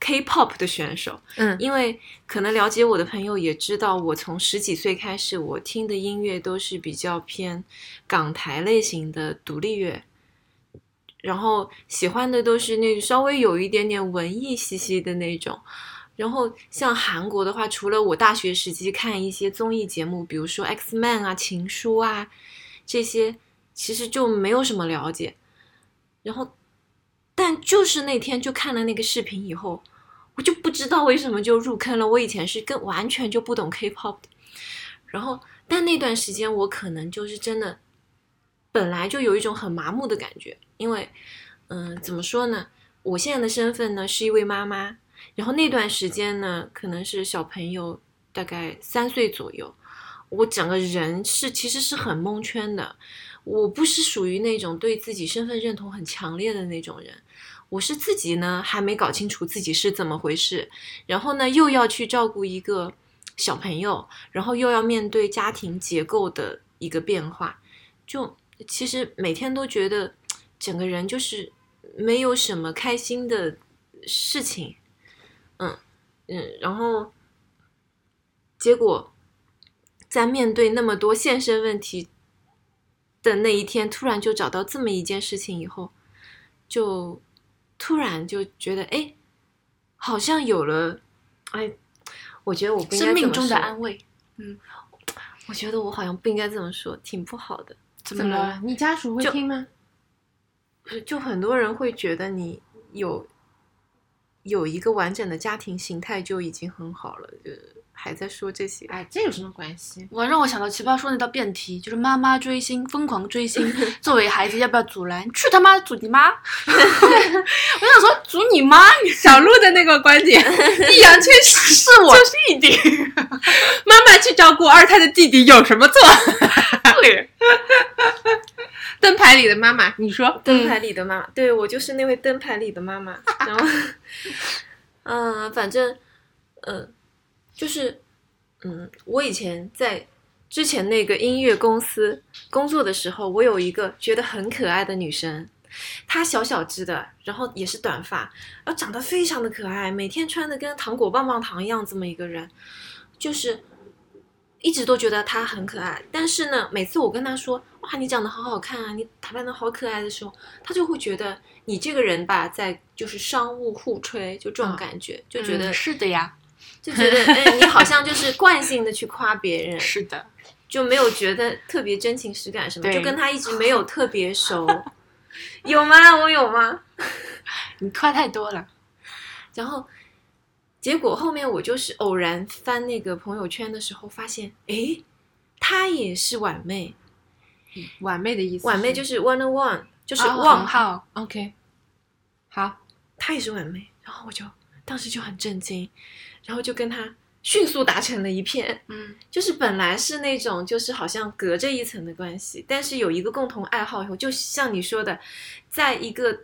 K-pop 的选手，嗯因为可能了解我的朋友也知道，我从十几岁开始，我听的音乐都是比较偏港台类型的独立乐，然后喜欢的都是那稍微有一点点文艺气息的那种。然后像韩国的话，除了我大学时期看一些综艺节目，比如说 X Man 啊、情书啊这些，其实就没有什么了解。然后，但就是那天就看了那个视频以后，我就不知道为什么就入坑了。我以前是跟完全就不懂 K-pop 的，然后但那段时间我可能就是真的，本来就有一种很麻木的感觉，因为嗯、怎么说呢？我现在的身份呢是一位妈妈，然后那段时间呢可能是小朋友大概三岁左右，我整个人是其实是很蒙圈的。我不是属于那种对自己身份认同很强烈的那种人，我是自己呢还没搞清楚自己是怎么回事，然后呢又要去照顾一个小朋友，然后又要面对家庭结构的一个变化，就其实每天都觉得整个人就是没有什么开心的事情，嗯嗯，然后结果在面对那么多现身问题的那一天，突然就找到这么一件事情以后，就突然就觉得，哎，好像有了，哎，我觉得我不应该生命中的安慰。嗯我觉得我好像不应该这么说，挺不好的。怎么了？？你家属会听吗？就很多人会觉得你有有一个完整的家庭形态就已经很好了，就还在说这些。哎，这有什么关系？我让我想到奇葩说那道辩题，就是妈妈追星，疯狂追星，作为孩子要不要阻拦？去他妈阻你妈！我想说阻你妈，小鹿的那个观点，易烊千玺是我弟弟。妈妈去照顾二胎的弟弟有什么错？对，灯牌里的妈妈，你说？灯牌里的妈妈，对我就是那位灯牌里的妈妈。然后，嗯、反正，嗯、就是，嗯，我以前在之前那个音乐公司工作的时候，我有一个觉得很可爱的女生，她小小只的，然后也是短发，然后长得非常的可爱，每天穿的跟糖果棒棒糖一样，这么一个人，就是。一直都觉得她很可爱，但是呢，每次我跟她说“哇，你长得好好看啊，你打扮的好可爱”的时候，她就会觉得你这个人吧，在就是商务互吹，就这种嗯感觉，就觉得、嗯是的呀，就觉得，哎，你好像就是惯性的去夸别人，是的。就没有觉得特别真情实感什么，就跟他一直没有特别熟，有吗？我有吗？你夸太多了。然后结果后面我就是偶然翻那个朋友圈的时候，发现，诶，她也是婉妹，婉妹的意思，婉妹就是是 one on one，就是啊旺很好，OK。好，她他也是婉妹，然后我就当时就很震惊，然后就跟他迅速达成了一片，嗯。就是本来是那种就是好像隔着一层的关系，但是有一个共同爱好以后，就像你说的，在一个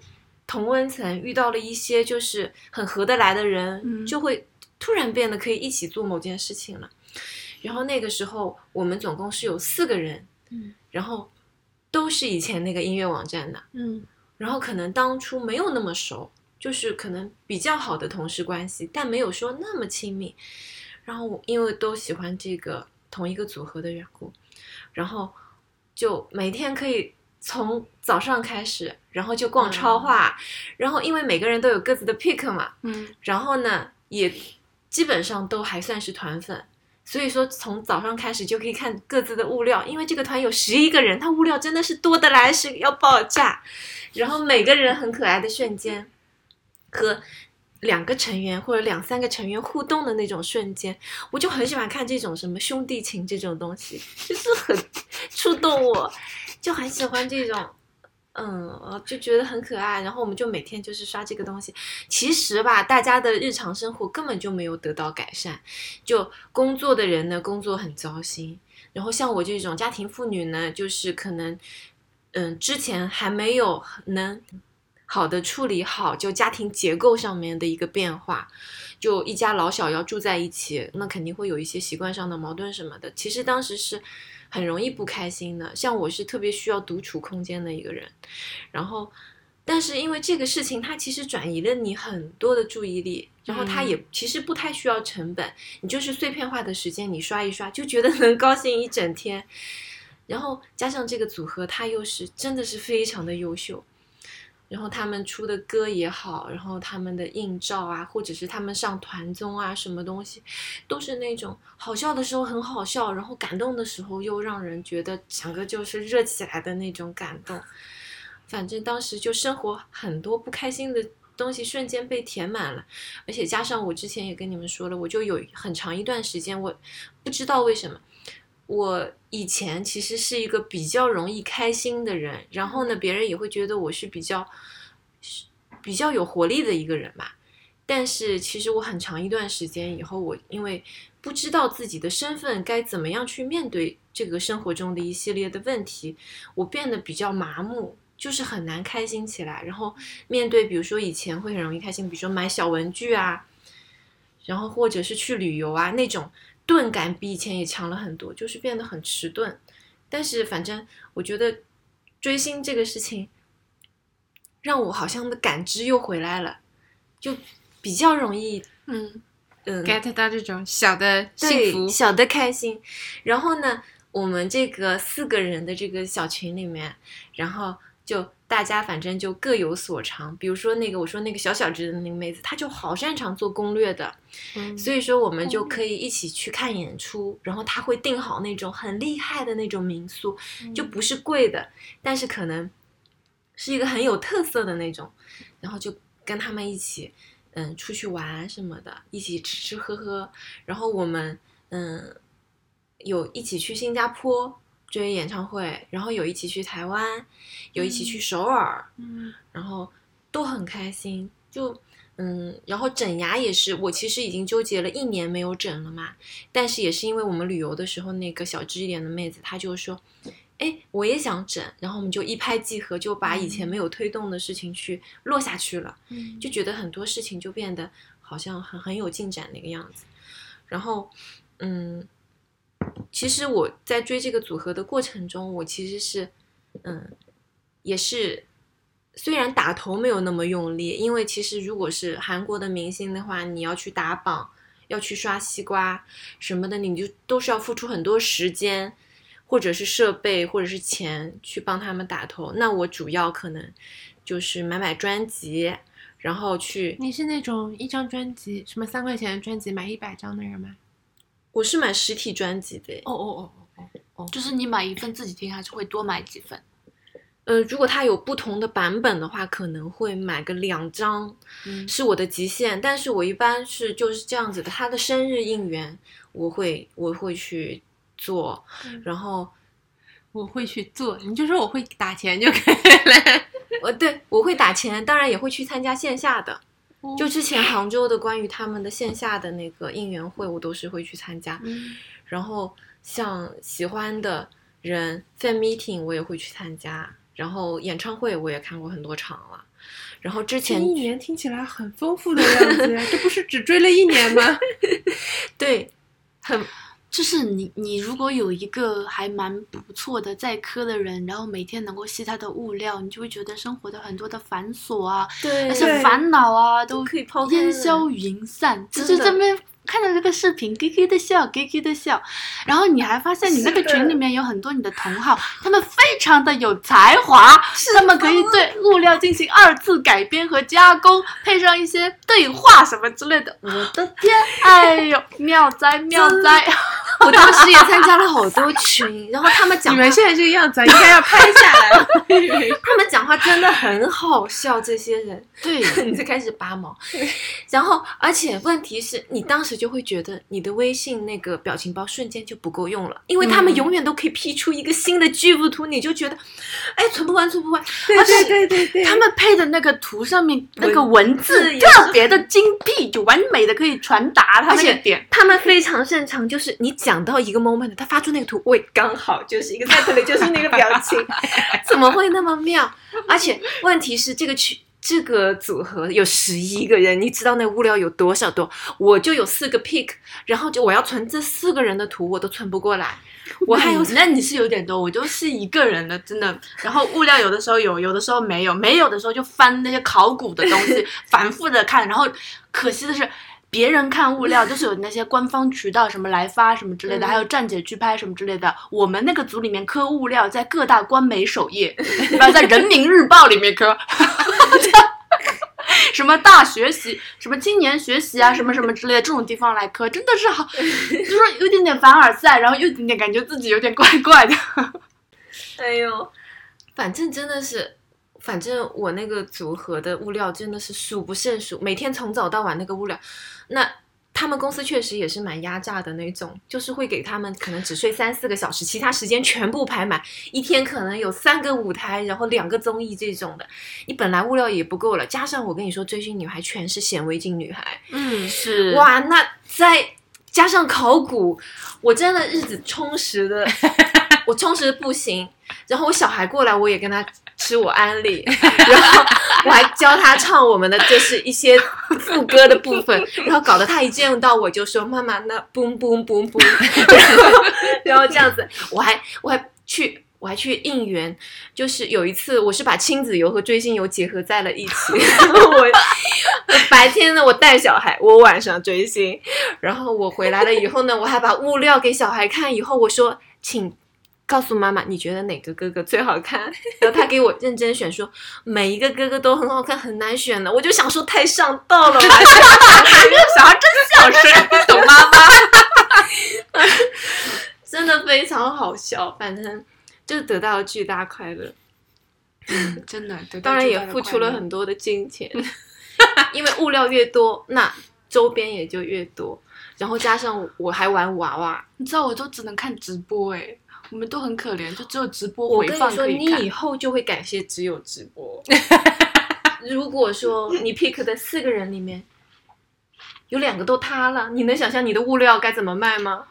同温层遇到了一些就是很合得来的人，嗯。就会突然变得可以一起做某件事情了。然后那个时候我们总共是有四个人，嗯然后都是以前那个音乐网站的，嗯。然后可能当初没有那么熟，就是可能比较好的同事关系，但没有说那么亲密。然后因为都喜欢这个同一个组合的缘故，然后就每天可以从早上开始，然后就逛超话，然后因为每个人都有各自的 pick 嘛，嗯然后呢也基本上都还算是团粉。所以说，从早上开始就可以看各自的物料，因为这个团有十一个人，他物料真的是多的来是要爆炸。然后每个人很可爱的瞬间，和两个成员或者两三个成员互动的那种瞬间，我就很喜欢看这种什么兄弟情这种东西，就是 很触动我，就很喜欢这种。嗯，就觉得很可爱，然后我们就每天就是刷这个东西。其实吧，大家的日常生活根本就没有得到改善，就工作的人呢，工作很糟心。然后像我这种家庭妇女呢，就是可能，嗯，之前还没有能好的处理好就家庭结构上面的一个变化，就一家老小要住在一起，那肯定会有一些习惯上的矛盾什么的。其实当时是很容易不开心的，像我是特别需要独处空间的一个人，然后。但是因为这个事情，它其实转移了你很多的注意力，然后它也其实不太需要成本，你就是碎片化的时间，你刷一刷就觉得能高兴一整天。然后加上这个组合，它又是真的是非常的优秀。然后他们出的歌也好，然后他们的映照啊，或者是他们上团综啊，什么东西，都是那种好笑的时候很好笑，然后感动的时候又让人觉得整个就是热起来的那种感动。反正当时就生活很多不开心的东西瞬间被填满了，而且加上我之前也跟你们说了，我就有很长一段时间，我不知道为什么，我以前其实是一个比较容易开心的人，然后呢，别人也会觉得我是比较比较有活力的一个人吧。但是其实我很长一段时间以后，我因为不知道自己的身份该怎么样去面对这个生活中的一系列的问题，我变得比较麻木。就是很难开心起来，然后面对比如说以前会很容易开心，比如说买小文具啊，然后或者是去旅游啊，那种钝感比以前也强了很多，就是变得很迟钝。但是反正我觉得追星这个事情，让我好像的感知又回来了，就比较容易嗯嗯 get 到这种小的幸福，对小的开心。然后呢，我们这个四个人的这个小群里面，然后就大家反正就各有所长。比如说那个我说那个小小只的那个妹子，她就好擅长做攻略的，嗯所以说我们就可以一起去看演出。然后她会订好那种很厉害的那种民宿，就不是贵的，但是可能是一个很有特色的那种。然后就跟他们一起，嗯，出去玩什么的，一起吃吃喝喝。然后我们，嗯，有一起去新加坡追演唱会，然后有一起去台湾，有一起去首尔，嗯然后都很开心。就，嗯，然后整牙也是，我其实已经纠结了一年没有整了嘛，但是也是因为我们旅游的时候，那个小只一点的妹子，她就说。哎，我也想整，然后我们就一拍即合，就把以前没有推动的事情去落下去了。嗯就觉得很多事情就变得好像很很有进展那个样子。然后，嗯，其实我在追这个组合的过程中，我其实是，嗯，也是虽然打头没有那么用力，因为其实如果是韩国的明星的话，你要去打榜，要去刷西瓜什么的，你就都是要付出很多时间。或者是设备，或者是钱去帮他们打头，那我主要可能就是买买专辑，然后去，你是那种一张专辑什么三块钱的专辑买一百张的人吗？我是买实体专辑的。哦哦哦哦哦，就是你买一份自己听，还是会多买几份？呃，如果它有不同的版本的话，可能会买个两张，嗯是我的极限。但是我一般是就是这样子的，他的生日应援，我会我会去做，嗯然后我会去做，你就说我会打钱就可以了。我，对我会打钱，当然也会去参加线下的，就之前杭州的关于他们的线下的那个应援会，我都是会去参加。嗯然后像喜欢的人 fan meeting 我也会去参加，然后演唱会我也看过很多场了。然后之这前一年听起来很丰富的样子呀，这不是只追了一年吗？对很就是你，你如果有一个还蛮不错的在科的人，然后每天能够吸他的物料，你就会觉得生活的很多的繁琐啊，对那些烦恼啊都可以抛烟消云散。只是这边看到这个视频，咯咯的笑，咯咯的笑。然后你还发现你那个群里面有很多你的同好，他们非常的有才华，他们可以对物料进行二次改编和加工，配上一些对话什么之类的。我的天，哎呦，妙哉妙哉！我当时也参加了好多群，然后他们讲话你们现在这个样子啊，应该要拍下来了。他们讲话真的很好笑，这些人。对，你就开始拔毛，然后而且问题是你当时就会觉得你的微信那个表情包瞬间就不够用了，因为他们嗯永远都可以 P 出一个新的巨幅图，你就觉得，哎，存不完，存不完。对对对对对，他们配的那个图上面那个文文字特别的精辟，就完美的可以传达他而且那个点。他们非常擅长，就是你讲到一个 moment，他发出那个图，喂，刚好就是一个 exactly 就是那个表情，怎么会那么妙？而且问题是这个群这个组合有十一个人，你知道那物料有多少多？我就有四个 pick，然后就我要存这四个人的图，我都存不过来。我还有那你是有点多，我就是一个人的，真的。然后物料有的时候有，有的时候没有，没有的时候就翻那些考古的东西，反复的看。然后可惜的是。别人看物料 就是有那些官方渠道什么来发什么之类的，嗯还有站姐去拍什么之类的。我们那个组里面磕物料在各大官媒首页，不要在人民日报里面磕。什么大学习，什么青年学习啊，什么什么之类的这种地方来磕，真的是好，就是说有点点凡尔赛，然后又有点点感觉自己有点怪怪的。哎呦，反正真的是，反正我那个组合的物料真的是数不胜数，每天从早到晚那个物料，那。他们公司确实也是蛮压榨的那种，就是会给他们可能只睡三四个小时，其他时间全部排满，一天可能有三个舞台，然后两个综艺这种的。你本来物料也不够了，加上我跟你说，追星女孩全是显微镜女孩，嗯，是哇，那再加上考古，我真的日子充实的，我充实的不行。然后我小孩过来，我也跟他吃我安利，然后我还教他唱我们的就是一些副歌的部分，然后搞得他一见到我就说妈妈那 boom boom boom boom，然后然后这样子，我还我还去。我还去应援，就是有一次，我是把亲子游和追星游结合在了一起。我我白天呢，我带小孩，我晚上追星。然后我回来了以后呢，我还把物料给小孩看，以后我说，请告诉妈妈，你觉得哪个哥哥最好看？然后他给我认真选说，每一个哥哥都很好看，很难选的。我就想说，太上道了吧，小孩真小声，懂妈妈。真的非常好笑。反正就得到了巨大快乐，嗯，真的，当然也付出了很多的金钱，因为物料越多，那周边也就越多。然后加上我还玩娃娃，你知道，我都只能看直播哎，我们都很可怜，就只有直播回放跟你说，你以。后就会感谢只有直播。如果说你 pick 的四个人里面有两个都塌了，你能想象你的物料该怎么卖吗？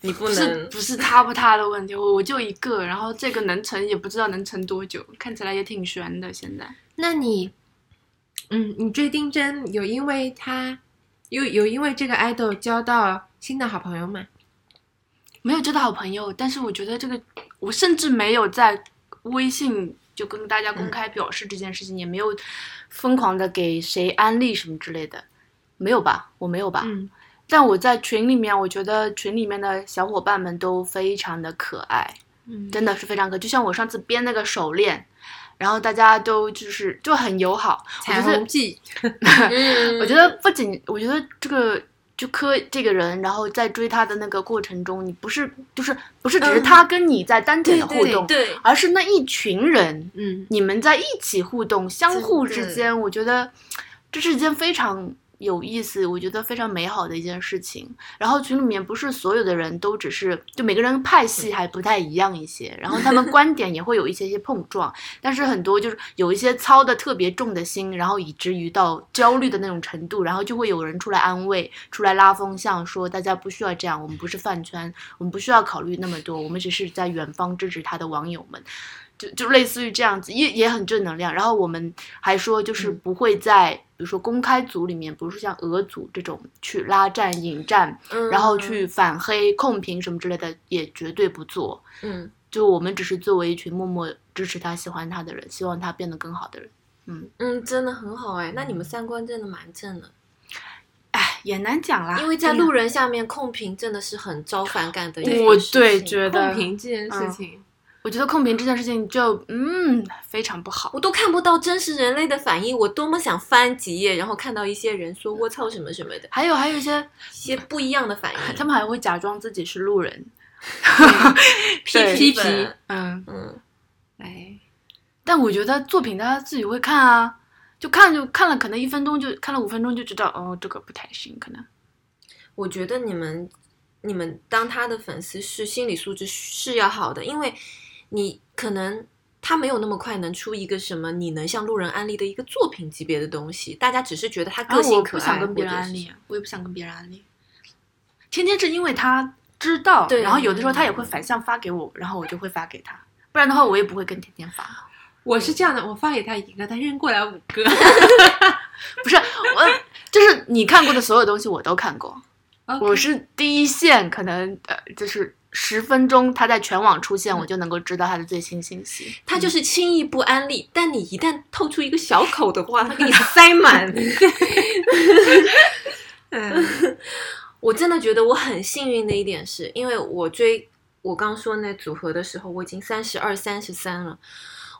你不不是能，不是塌不塌的问题，我我就一个，然后这个能成也不知道能成多久，看起来也挺悬的。现在那你，嗯，你追丁真有因为他有有因为这个 idol 交到新的好朋友吗？没有交到好朋友，但是我觉得这个，我甚至没有在微信就跟大家公开表示这件事情，也没有疯狂的给谁安利什么之类的，没有吧？我没有吧？嗯，但我在群里面，我觉得群里面的小伙伴们都非常的可爱，嗯真的是非常可爱。就像我上次编那个手链，然后大家都就是就很友好。我彩觉得虹记，嗯我觉得不仅，我觉得这个就磕这个人，然后在追他的那个过程中，你不是就是不是只是嗯他跟你在单点对对的互动，对，而是那一群人，嗯，你们在一起互动，相互之间，我觉得这是一件非常有意思，我觉得非常美好的一件事情。然后群里面不是所有的人都只是，就每个人派系还不太一样一些，然后他们 观点也会有一些些碰撞，但是很多就是有一些操的特别重的心，然后以至于到焦虑的那种程度，然后就会有人出来安慰，出来拉风向，说大家不需要这样，我们不是饭圈，我们不需要考虑那么多，我们只是在远方支持他的网友们。就就类似于这样子，也也很正能量。然后我们还说，就是不会在比如说公开组里面，比如说像俄组这种去拉战、引战，嗯然后去反黑、控评什么之类的，也绝对不做。嗯就我们只是作为一群默默支持他、喜欢他的人，希望他变得更好的人。嗯，嗯，真的很好哎，那你们三观真的蛮正的，哎，也难讲啦，因为在路人下面控评真的是很招反感的一我件事情。对觉得控评这件事情，我觉得控评这件事情就嗯非常不好。我都看不到真实人类的反应，我多么想翻几页，然后看到一些人说“我操”什么什么的，还有还有一些，一些不一样的反应。他们还会假装自己是路人。批对批评嗯，嗯，哎，但我觉得作品大家自己会看啊，就看就看了，可能一分钟就看了五分钟就知道，哦，这个不太行，可能。我觉得你们你们当他的粉丝是心理素质是要好的，因为你可能他没有那么快能出一个什么你能向路人安利的一个作品级别的东西，大家只是觉得他个性可爱，不想跟别人安利，我也不想跟别人安利。天天是因为他知道，对然后有的时候他也会反向发给我，然后我就会发给他，不然的话我也不会跟天天发。我是这样的，我发给他一个，他扔过来五个。不是我，就是你看过的所有东西我都看过，我是第一线，可能呃就是十分钟他在全网出现，我就能够知道他的最新信息。他就是轻易不安利，但你一旦透出一个小口的话，他给你塞满。嗯，我真的觉得我很幸运的一点是，因为我追我刚说那组合的时候，我已经三十二、三十三了。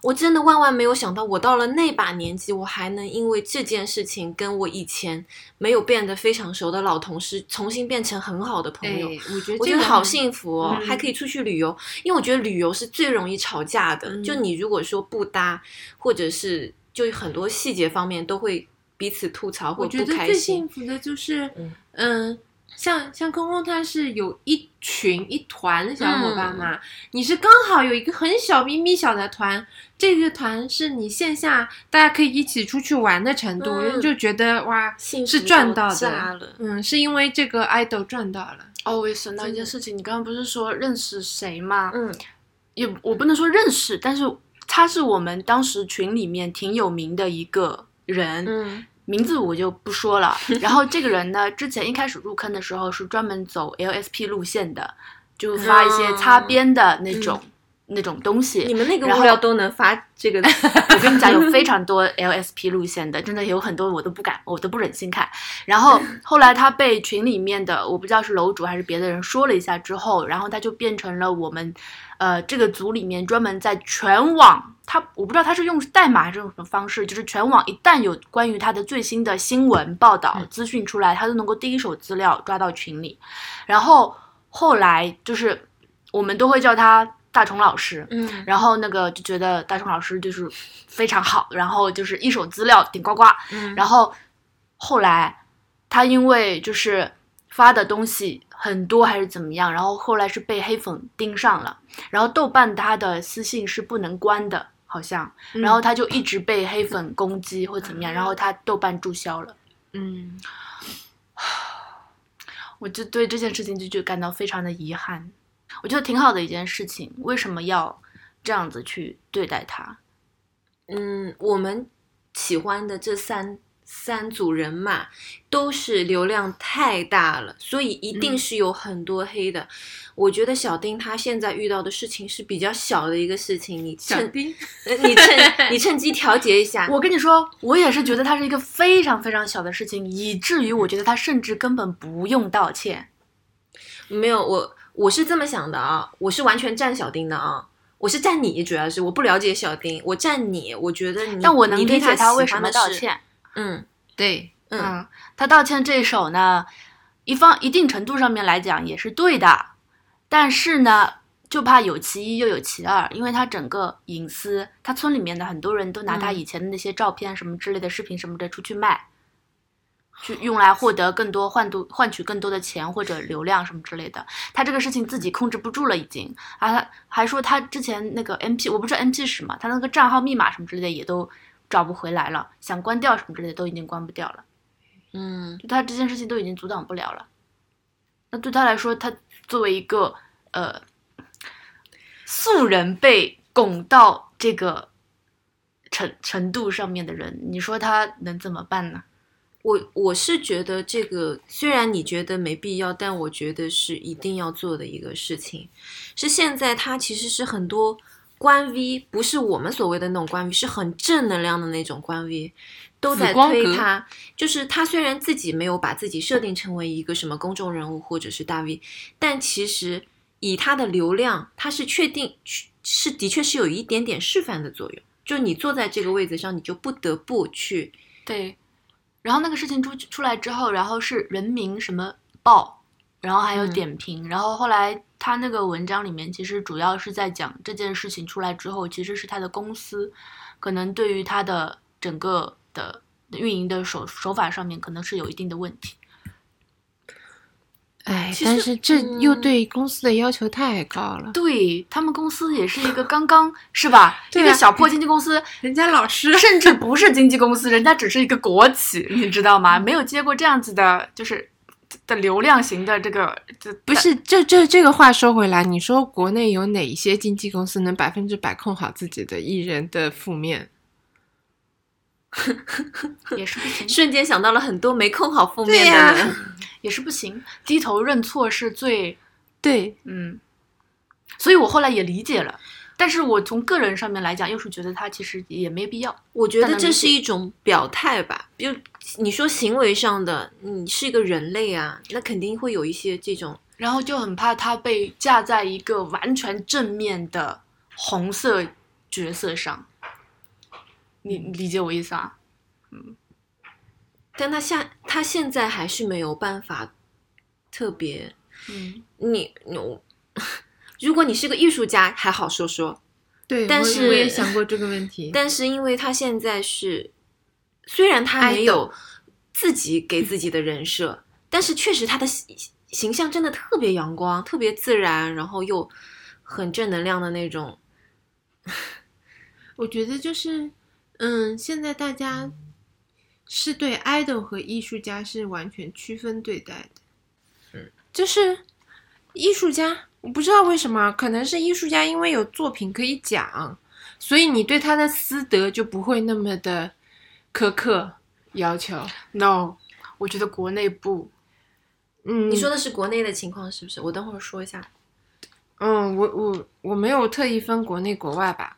我真的万万没有想到，我到了那把年纪，我还能因为这件事情跟我以前没有变得非常熟的老同事重新变成很好的朋友。哎，我觉得我觉得好幸福哦，嗯还可以出去旅游。因为我觉得旅游是最容易吵架的，嗯就你如果说不搭，或者是就很多细节方面都会彼此吐槽或我觉得最不开心幸。福的就是嗯，嗯，像像空空，他是有一群一团的小伙伴嗯。嘛，你是刚好有一个很小咪咪小的团，这个团是你线下大家可以一起出去玩的程度，嗯。就觉得哇，是赚到的。嗯，是因为这个 idol 赚到了，哦，我也想到一件事情，你刚刚不是说认识谁吗？嗯。也我不能说认识，但是他是我们当时群里面挺有名的一个人，嗯名字我就不说了。然后这个人呢，之前一开始入坑的时候是专门走 LSP 路线的，就发一些擦边的那种、那种东西。你们那个物料都能发这个，我跟你讲，有非常多 LSP 路线的，真的有很多我都不敢，我都不忍心看。然后后来他被群里面的我不知道是楼主还是别的人说了一下之后，然后他就变成了我们呃这个组里面专门在全网，他我不知道他是用代码还是用什么方式，就是全网一旦有关于他的最新的新闻报道、资讯出来，他都能够第一手资料抓到群里。然后后来就是我们都会叫他大虫老师，嗯然后那个就觉得大虫老师就是非常好，然后就是一手资料顶呱呱。嗯然后后来他因为就是发的东西很多还是怎么样，然后后来是被黑粉盯上了，然后豆瓣他的私信是不能关的，好像，然后他就一直被黑粉攻击或怎么样，然后他豆瓣注销了。嗯，我就对这件事情就就感到非常的遗憾，我觉得挺好的一件事情，为什么要这样子去对待他？嗯，我们喜欢的这三三组人马都是流量太大了，所以一定嗯是有很多黑的。我觉得小丁他现在遇到的事情是比较小的一个事情，你趁你趁你趁机调节一下。我跟你说，我也是觉得他是一个非常非常小的事情，以至于我觉得他甚至根本不用道歉。没有我我是这么想的啊，我是完全站小丁的啊。我是站你，主要是我不了解小丁，我站你，我觉得你，但我能理解他为什么。道歉。嗯对，嗯嗯，他道歉这一手呢，一方一定程度上面来讲也是对的，但是呢，就怕有其一又有其二，因为他整个隐私，他村里面的很多人都拿他嗯以前的那些照片什么之类的视频什么的出去卖。去用来获得更多换度换取更多的钱或者流量什么之类的。他这个事情自己控制不住了，已经啊，他还说他之前那个 MP 我不知道 MP 是什么，他那个账号密码什么之类的也都找不回来了，想关掉什么之类的都已经关不掉了。嗯，就他这件事情都已经阻挡不了了。那对他来说，他作为一个呃素人被拱到这个程程度上面的人，你说他能怎么办呢？我我是觉得这个虽然你觉得没必要，但我觉得是一定要做的一个事情。是现在他其实是很多官 V，不是我们所谓的那种官 V，是很正能量的那种官 V，都在推他。就是他虽然自己没有把自己设定成为一个什么公众人物或者是大 V，但其实以他的流量，他是确定是的确是有一点点示范的作用。就你坐在这个位子上，你就不得不去对，然后那个事情出出来之后，然后是人民什么报，然后还有嗯点评，然后后来他那个文章里面其实主要是在讲这件事情出来之后，其实是他的公司可能对于他的整个的运营的手手法上面可能是有一定的问题。哎，但是这又嗯对公司的要求太高了。对他们公司也是一个刚刚是吧，一个小破经纪公司，人家老师甚至不是经纪公司，人家只是一个国企，你知道吗？没有接过这样子的，就是的流量型的这个，这不是，这这这个话说回来，你说国内有哪一些经纪公司能百分之百控好自己的艺人的负面？也是不行，瞬间想到了很多没控好负面的。也是不行，低头认错是最对，嗯，所以我后来也理解了，但是我从个人上面来讲，又是觉得他其实也没必要。我觉得这是一种表态吧，就你说行为上的，你是一个人类啊，那肯定会有一些这种，然后就很怕他被架在一个完全正面的红色角色上，你你理解我意思啊？嗯但他现他现在还是没有办法特别，嗯，你你，如果你是个艺术家还好说说，对，但是我也想过这个问题。但是因为他现在是，虽然他没有自己给自己的人设，但是确实他的形形象真的特别阳光，特别自然，然后又很正能量的那种。我觉得就是，嗯，现在大家是对 idol 和艺术家是完全区分对待的。嗯，就是艺术家，我不知道为什么，可能是艺术家因为有作品可以讲，所以你对他的私德就不会那么的苛刻要求。No，我觉得国内不，嗯，你说的是国内的情况是不是？我等会儿说一下。嗯，我我我没有特意分国内国外吧，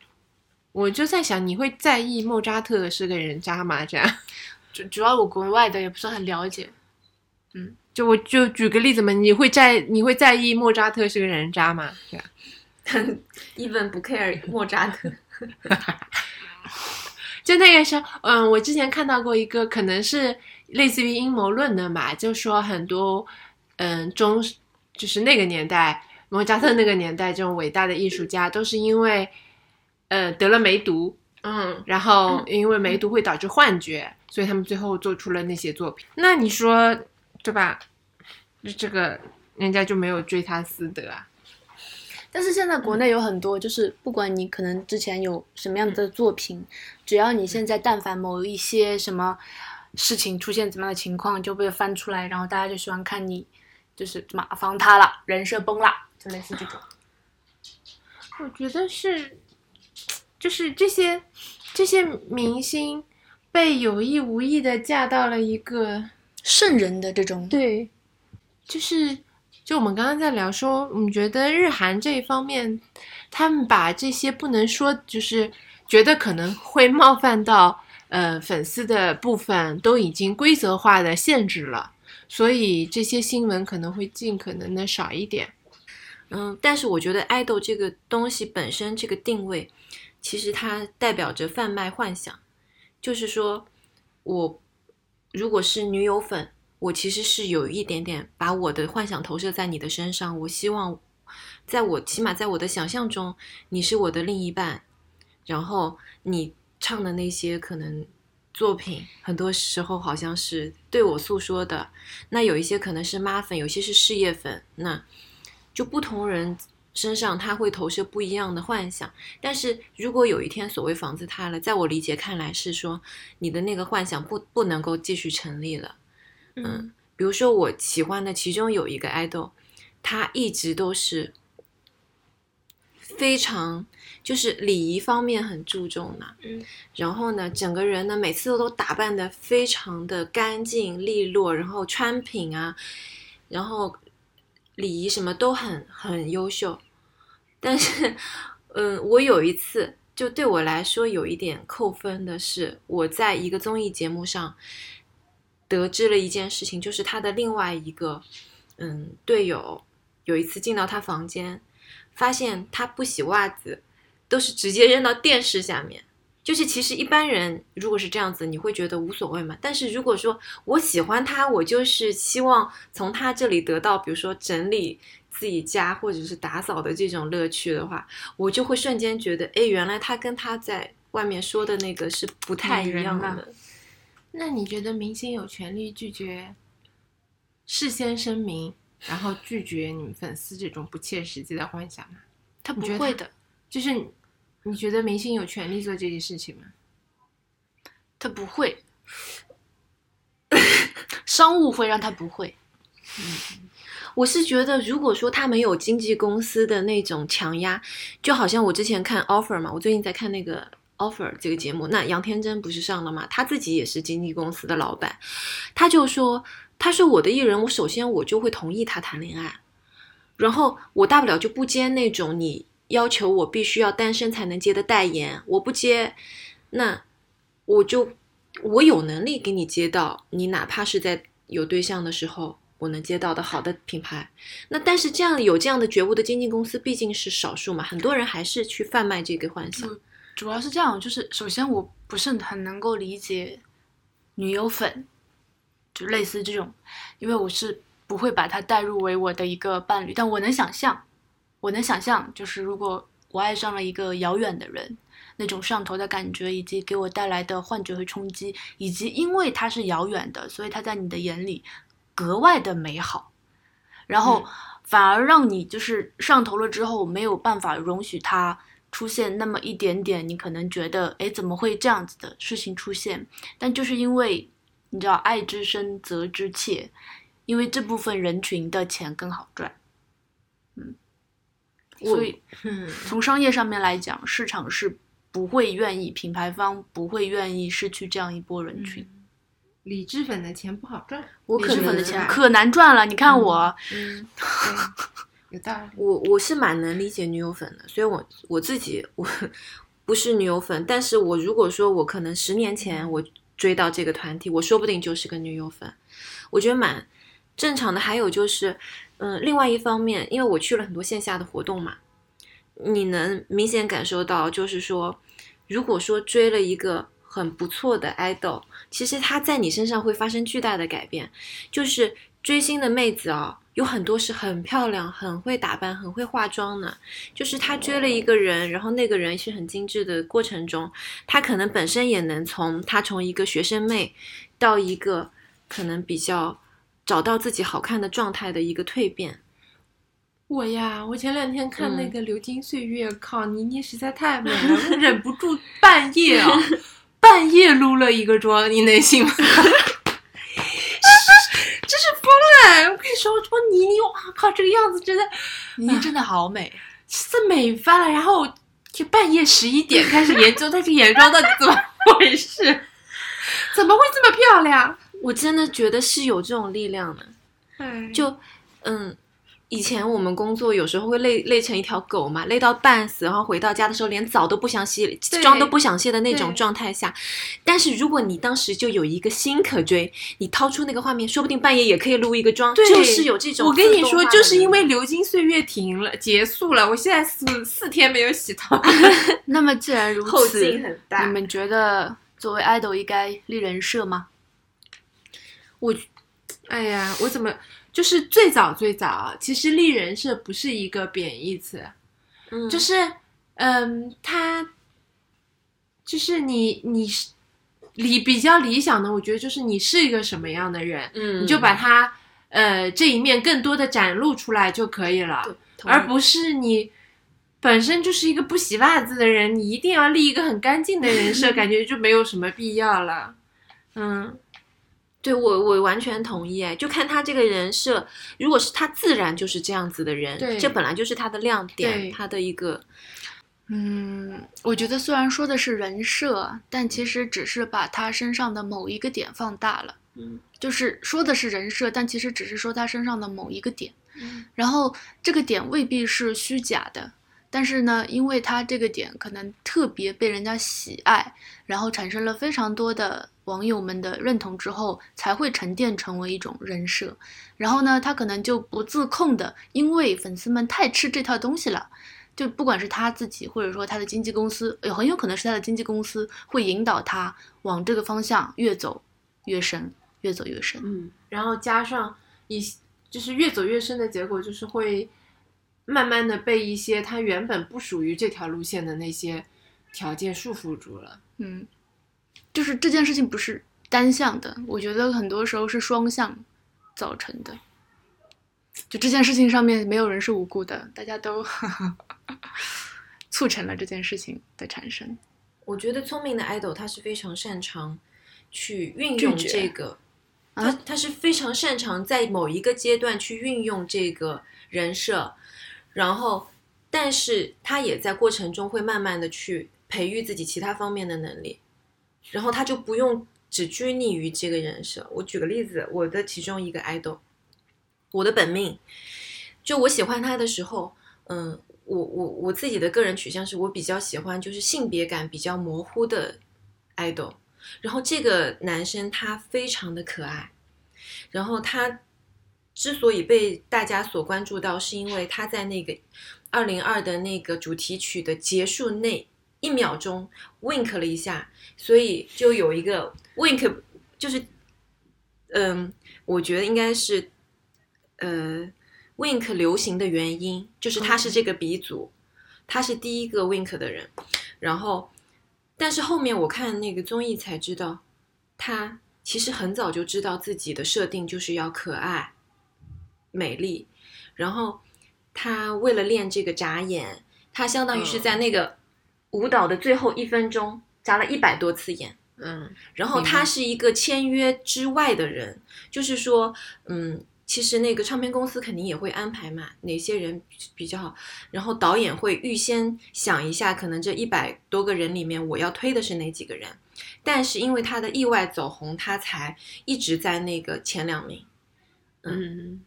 我就在想，你会在意莫扎特是个人渣吗？这样，主主要我国外的也不是很了解。就我就举个例子嘛，你会在你会在意莫扎特是个人渣吗？这样，even 不 care 莫扎特，就那个时候，嗯，我之前看到过一个，可能是类似于阴谋论的嘛，就说很多，嗯，中就是那个年代，莫扎特那个年代这种伟大的艺术家，都是因为，呃，得了梅毒，嗯，然后因为梅毒会导致幻觉，所以他们最后做出了那些作品。那你说，对吧？这这个人家就没有追他私德啊？但是现在国内有很多，就是不管你可能之前有什么样的作品，只要你现在但凡某一些什么事情出现怎么样的情况，就被翻出来，然后大家就喜欢看你就是马房塌了，人设崩了，就类似这种。我觉得是，就是这些这些明星被有意无意的嫁到了一个圣人的这种，对，就是就我们刚刚在聊说，我们觉得日韩这一方面，他们把这些不能说，就是觉得可能会冒犯到呃粉丝的部分，都已经规则化的限制了，所以这些新闻可能会尽可能的少一点。嗯，但是我觉得爱豆这个东西本身这个定位，其实它代表着贩卖幻想，就是说，我如果是女友粉，我其实是有一点点把我的幻想投射在你的身上，我希望，在我起码在我的想象中，你是我的另一半，然后你唱的那些可能作品，很多时候好像是对我诉说的。那有一些可能是妈粉，有些是事业粉，那就不同人身上他会投射不一样的幻想。但是如果有一天所谓房子塌了，在我理解看来是说你的那个幻想不不能够继续成立了。嗯，比如说我喜欢的其中有一个爱豆，他一直都是非常就是礼仪方面很注重的，嗯，然后呢，整个人呢每次都打扮的非常的干净利落，然后穿品啊，然后礼仪什么都很很优秀，但是，嗯，我有一次就对我来说有一点扣分的是，我在一个综艺节目上。得知了一件事情，就是他的另外一个嗯队友有一次进到他房间，发现他不洗袜子，都是直接扔到电视下面。就是其实一般人如果是这样子，你会觉得无所谓嘛。但是如果说我喜欢他，我就是希望从他这里得到，比如说整理自己家或者是打扫的这种乐趣的话，我就会瞬间觉得，哎，原来他跟他在外面说的那个是不太一样的。那你觉得明星有权利拒绝事先声明，然后拒绝你们粉丝这种不切实际的幻想吗？他不会的，就是你觉得明星有权利做这件事情吗？他不会。商务会让他不会，我是觉得，如果说他没有经纪公司的那种强压，就好像我之前看 offer 嘛，我最近在看那个 offer 这个节目，那杨天真不是上了吗？他自己也是经纪公司的老板，他就说，他是我的艺人，我首先我就会同意他谈恋爱，然后我大不了就不接那种你要求我必须要单身才能接的代言，我不接，那我就我有能力给你接到，你哪怕是在有对象的时候，我能接到的好的品牌。那但是这样有这样的觉悟的经纪公司毕竟是少数嘛，很多人还是去贩卖这个幻想。主要是这样，就是首先我不是很能够理解女友粉，就类似这种，因为我是不会把它带入为我的一个伴侣，但我能想象，我能想象，就是如果我爱上了一个遥远的人，那种上头的感觉，以及给我带来的幻觉和冲击，以及因为他是遥远的，所以他在你的眼里格外的美好，然后反而让你就是上头了之后没有办法容许他出现那么一点点，你可能觉得，哎，怎么会这样子的事情出现？但就是因为你知道，爱之深责之切，因为这部分人群的钱更好赚，嗯，所以嗯，从商业上面来讲，市场是不会愿意，品牌方不会愿意失去这样一波人群。理智粉的钱不好赚，理我可能智粉的钱可难赚了，你看我，有道理。我我是蛮能理解女友粉的，所以我我自己我不是女友粉，但是我如果说我可能十年前我追到这个团体，我说不定就是个女友粉，我觉得蛮正常的。还有就是，嗯，另外一方面，因为我去了很多线下的活动嘛，你能明显感受到，就是说，如果说追了一个很不错的 idol，其实他在你身上会发生巨大的改变。就是追星的妹子啊、有很多是很漂亮、很会打扮、很会化妆的。就是他追了一个人，然后那个人是很精致的过程中，他可能本身也能从他从一个学生妹到一个可能比较找到自己好看的状态的一个蜕变。我呀，我前两天看那嗯个《流金岁月》靠，倪妮实在太美了，我忍不住半夜啊，半夜撸了一个妆，你能信吗？这是疯了！我跟你说，我说倪妮，哇靠，这个样子真的你真的好美。是美翻了。然后就半夜十一点开始研究她这个眼妆到底怎么回事，怎么会这么漂亮？我真的觉得是有这种力量的。哎就嗯，以前我们工作有时候会累累成一条狗嘛，累到半死，然后回到家的时候连澡都不想洗，妆都不想卸的那种状态下，但是如果你当时就有一个心可追，你掏出那个画面，说不定半夜也可以撸一个妆，对就是有这种。我跟你说，就是因为《流金岁月》停了，结束了，我现在四四天没有洗头。那么既然如后此，劲很大你们觉得作为 idol 应该立人设吗？我，哎呀，我怎么就是最早最早，其实立人设不是一个贬义词，嗯，就是嗯，他就是你你是理比较理想的，我觉得就是你是一个什么样的人，嗯你就把他呃这一面更多的展露出来就可以了，而不是你本身就是一个不洗袜子的人，你一定要立一个很干净的人设，感觉就没有什么必要了。嗯，对我我完全同意，哎，就看他这个人设，如果是他自然就是这样子的人，这本来就是他的亮点，他的一个嗯，我觉得虽然说的是人设，但其实只是把他身上的某一个点放大了。嗯，就是说的是人设，但其实只是说他身上的某一个点。嗯然后这个点未必是虚假的，但是呢，因为他这个点可能特别被人家喜爱，然后产生了非常多的网友们的认同之后，才会沉淀成为一种人设。然后呢，他可能就不自控的，因为粉丝们太吃这套东西了。就不管是他自己，或者说他的经纪公司，也很有可能是他的经纪公司会引导他往这个方向越走越深，越走越深。嗯然后加上一就是越走越深的结果，就是会慢慢的被一些他原本不属于这条路线的那些条件束缚住了。嗯，就是这件事情不是单向的，我觉得很多时候是双向造成的。就这件事情上面没有人是无辜的，大家都 促成了这件事情的产生。我觉得聪明的 idol 他是非常擅长去运用这个，啊他他是非常擅长在某一个阶段去运用这个人设，然后，但是他也在过程中会慢慢的去培育自己其他方面的能力，然后他就不用只拘泥于这个人设。我举个例子，我的其中一个 idol，我的本命，就我喜欢他的时候，嗯，我我我自己的个人取向是我比较喜欢就是性别感比较模糊的 idol，然后这个男生他非常的可爱，然后他之所以被大家所关注到，是因为他在那个二零二的那个主题曲的结束那一秒钟 wink 了一下，所以就有一个 wink，就是嗯，我觉得应该是呃 wink 流行的原因，就是他是这个鼻祖，他是第一个 wink 的人，然后但是后面我看那个综艺才知道，他其实很早就知道自己的设定就是要可爱、美丽，然后他为了练这个眨眼，他相当于是在那个舞蹈的最后一分钟眨了一百多次眼。嗯，然后他是一个签约之外的人，就是说，嗯，其实那个唱片公司肯定也会安排嘛，哪些人比较好，然后导演会预先想一下，可能这一百多个人里面我要推的是哪几个人，但是因为他的意外走红，他才一直在那个前两名，嗯，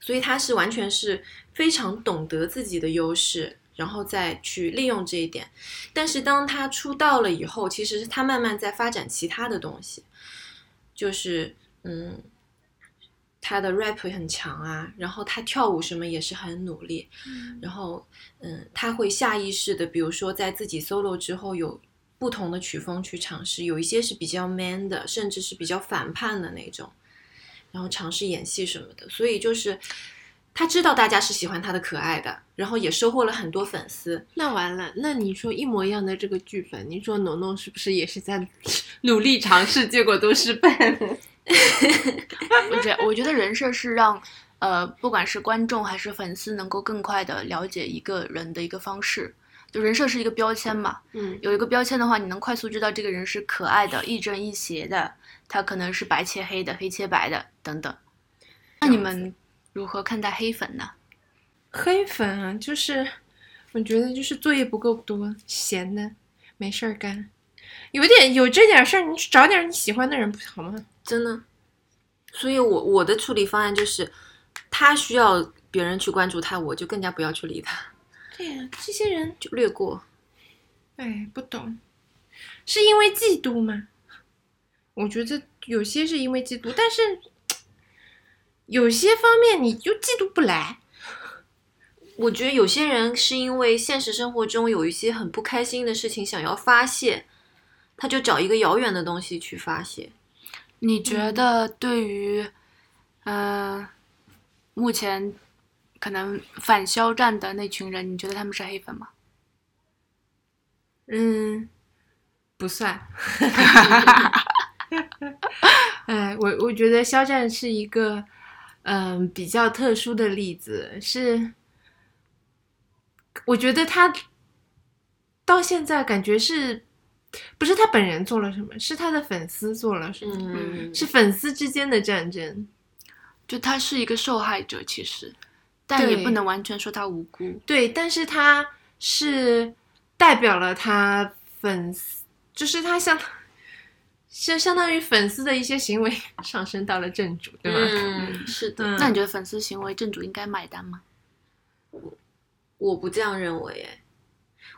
所以他是完全是非常懂得自己的优势，然后再去利用这一点。但是当他出道了以后，其实他慢慢在发展其他的东西，就是嗯，他的 rap 很强啊，然后他跳舞什么也是很努力，然后嗯，他会下意识的，比如说在自己 solo 之后有。不同的曲风去尝试，有一些是比较 man 的，甚至是比较反叛的那种。然后尝试演戏什么的，所以就是他知道大家是喜欢他的可爱的，然后也收获了很多粉丝。那完了，那你说一模一样的这个剧本，你说农农是不是也是在 努力尝试，结果都失败了？我觉得我觉得人设是让呃，不管是观众还是粉丝，能够更快的了解一个人的一个方式。就人设是一个标签嘛，嗯有一个标签的话，你能快速知道这个人是可爱的、亦正亦邪的，他可能是白切黑的、黑切白的等等。那你们如何看待黑粉呢？黑粉啊，就是我觉得就是作业不够多，闲的没事儿干，有点有这点事儿，你去找点你喜欢的人不好吗？真的，所以我我的处理方案就是，他需要别人去关注他，我就更加不要去理他，对呀、这些人就略过。哎不懂，是因为嫉妒吗？我觉得有些是因为嫉妒，但是有些方面你就嫉妒不来。我觉得有些人是因为现实生活中有一些很不开心的事情想要发泄，他就找一个遥远的东西去发泄。你觉得对于，呃，目前可能反肖战的那群人，你觉得他们是黑粉吗？嗯，不算。哎，我我觉得肖战是一个嗯、比较特殊的例子，是我觉得他到现在感觉是不是他本人做了什么，是他的粉丝做了什么，嗯，是粉丝之间的战争。就他是一个受害者，其实，但也不能完全说他无辜。对，但是他是代表了他粉丝，就是他相相相当于粉丝的一些行为 上升到了正主，对吗？嗯，是的，嗯那你觉得粉丝行为正主应该买单吗？我我不这样认为，哎，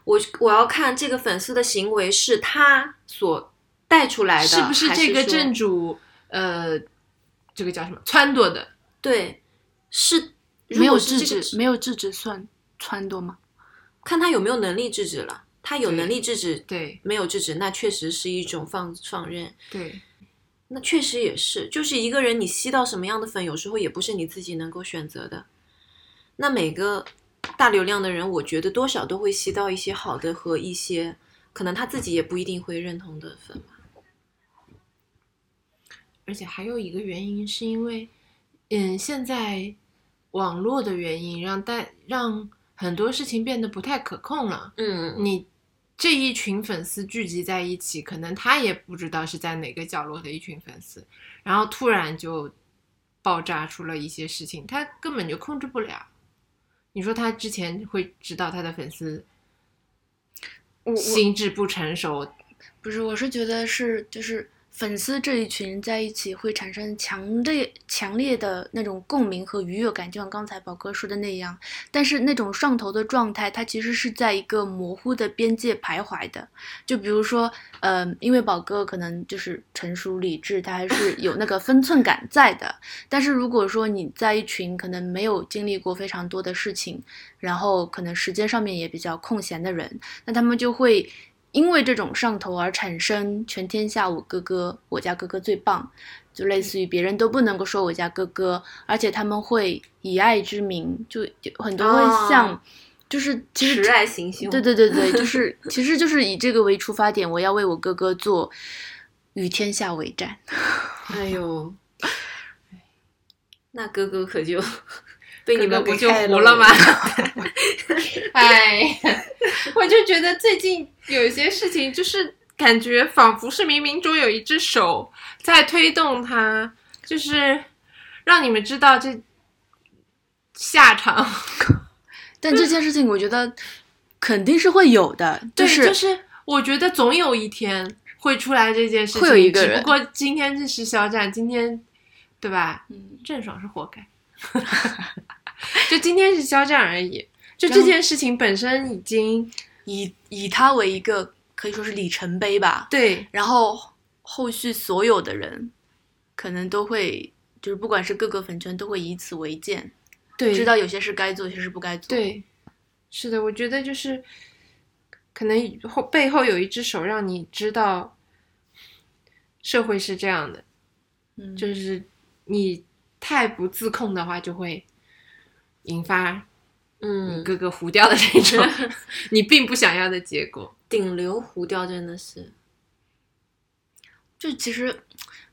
我我要看这个粉丝的行为是他所带出来的，是不是这个正主呃，这个叫什么撺掇的？对，是没有制止，没有制止算撺掇吗？看他有没有能力制止了。他有能力制止，对没有制止，那确实是一种放放任。对，那确实也是，就是一个人你吸到什么样的粉，有时候也不是你自己能够选择的。那每个大流量的人，我觉得多少都会吸到一些好的和一些可能他自己也不一定会认同的粉吧。而且还有一个原因是因为，嗯，现在网络的原因让大让很多事情变得不太可控了。嗯，你这一群粉丝聚集在一起，可能他也不知道是在哪个角落的一群粉丝，然后突然就爆炸出了一些事情，他根本就控制不了。你说他之前会知道他的粉丝心智不成熟，不是，我是觉得是就是粉丝这一群人在一起会产生强烈强烈的那种共鸣和愉悦感，就像刚才宝哥说的那样。但是那种上头的状态，它其实是在一个模糊的边界徘徊的。就比如说，呃，因为宝哥可能就是成熟理智，他还是有那个分寸感在的。但是如果说你在一群可能没有经历过非常多的事情，然后可能时间上面也比较空闲的人，那他们就会因为这种上头而产生全天下我哥哥，我家哥哥最棒，就类似于别人都不能够说我家哥哥，而且他们会以爱之名，就就很多会像，哦就是其实爱行凶。对对对对，就是其实就是以这个为出发点，我要为我哥哥做与天下为战。哎呦，那哥哥可就 被你们不就给开糊了吗？哎，我就觉得最近有一些事情，就是感觉仿佛是冥冥中有一只手在推动他，就是让你们知道这下场。但这件事情，我觉得肯定是会有的，对，是就是我觉得总有一天会出来这件事情，会有一个人只不过今天这是肖战，今天对吧？嗯郑爽是活该，就今天是肖战而已。就这件事情本身已经以以他为一个可以说是里程碑吧。对。然后后续所有的人可能都会，就是不管是各个粉圈都会以此为鉴，对。知道有些事该做，有些事不该做。，对，是的，我觉得就是可能后背后有一只手让你知道社会是这样的，嗯，就是你太不自控的话，就会引发你嗯，哥哥糊掉的那种 你并不想要的结果。顶流糊掉真的是，就其实，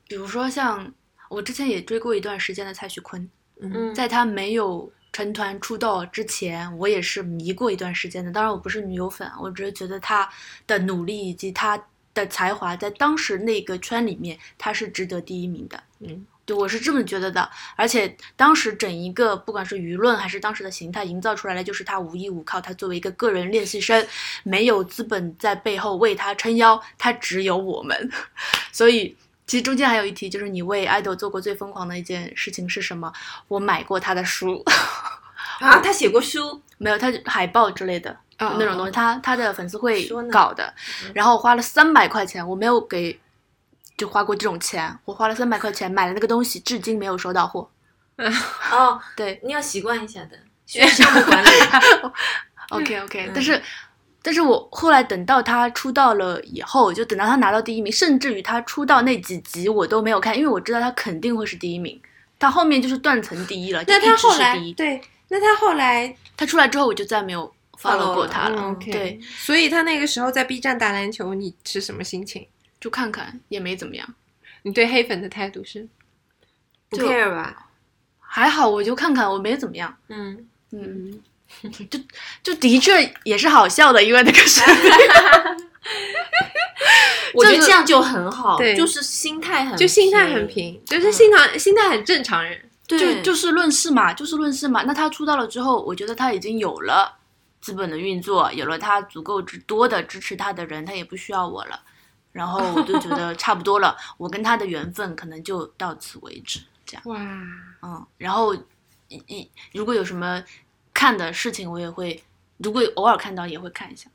比如说像我之前也追过一段时间的蔡徐坤，嗯嗯，在他没有成团出道之前，我也是迷过一段时间的。当然，我不是女友粉，我只是觉得他的努力以及他的才华，在当时那个圈里面，他是值得第一名的。嗯，对，我是这么觉得的。而且当时整一个不管是舆论还是当时的形态营造出来的，就是他无依无靠，他作为一个个人练习生，没有资本在背后为他撑腰，他只有我们。所以其实中间还有一题，就是你为爱豆做过最疯狂的一件事情是什么？我买过他的书，啊，他写过书，没有他海报之类的。哦那种东西，他他的粉丝会搞的，然后花了三百块钱，我没有给，就花过这种钱，我花了三百块钱买了那个东西，至今没有收到货。哦，对你要习惯一下的，学项目管理。OK OK，、嗯但是但是我后来等到他出道了以后，就等到他拿到第一名，甚至于他出道那几集我都没有看，因为我知道他肯定会是第一名，他后面就是断层第一了，就那一直是他后来第一。对，那他后来他出来之后我就再没有 follow 过他了。嗯，OK 对，，所以他那个时候在 B 站打篮球，你是什么心情？就看看也没怎么样，你对黑粉的态度是？不 care 吧？还好，我就看看，我没怎么样。嗯，嗯，就就的确也是好笑的，因为那个是 我觉得就是这样就很好，对就是心态很就心态很平，就是心态心态很正常人。对，就就事论事嘛，就事论事嘛。那他出道了之后，我觉得他已经有了资本的运作，有了他足够之多的支持他的人，他也不需要我了。然后我就觉得差不多了，我跟他的缘分可能就到此为止，这样。哇，嗯，然后一一如果有什么看的事情，我也会，如果偶尔看到也会看一下。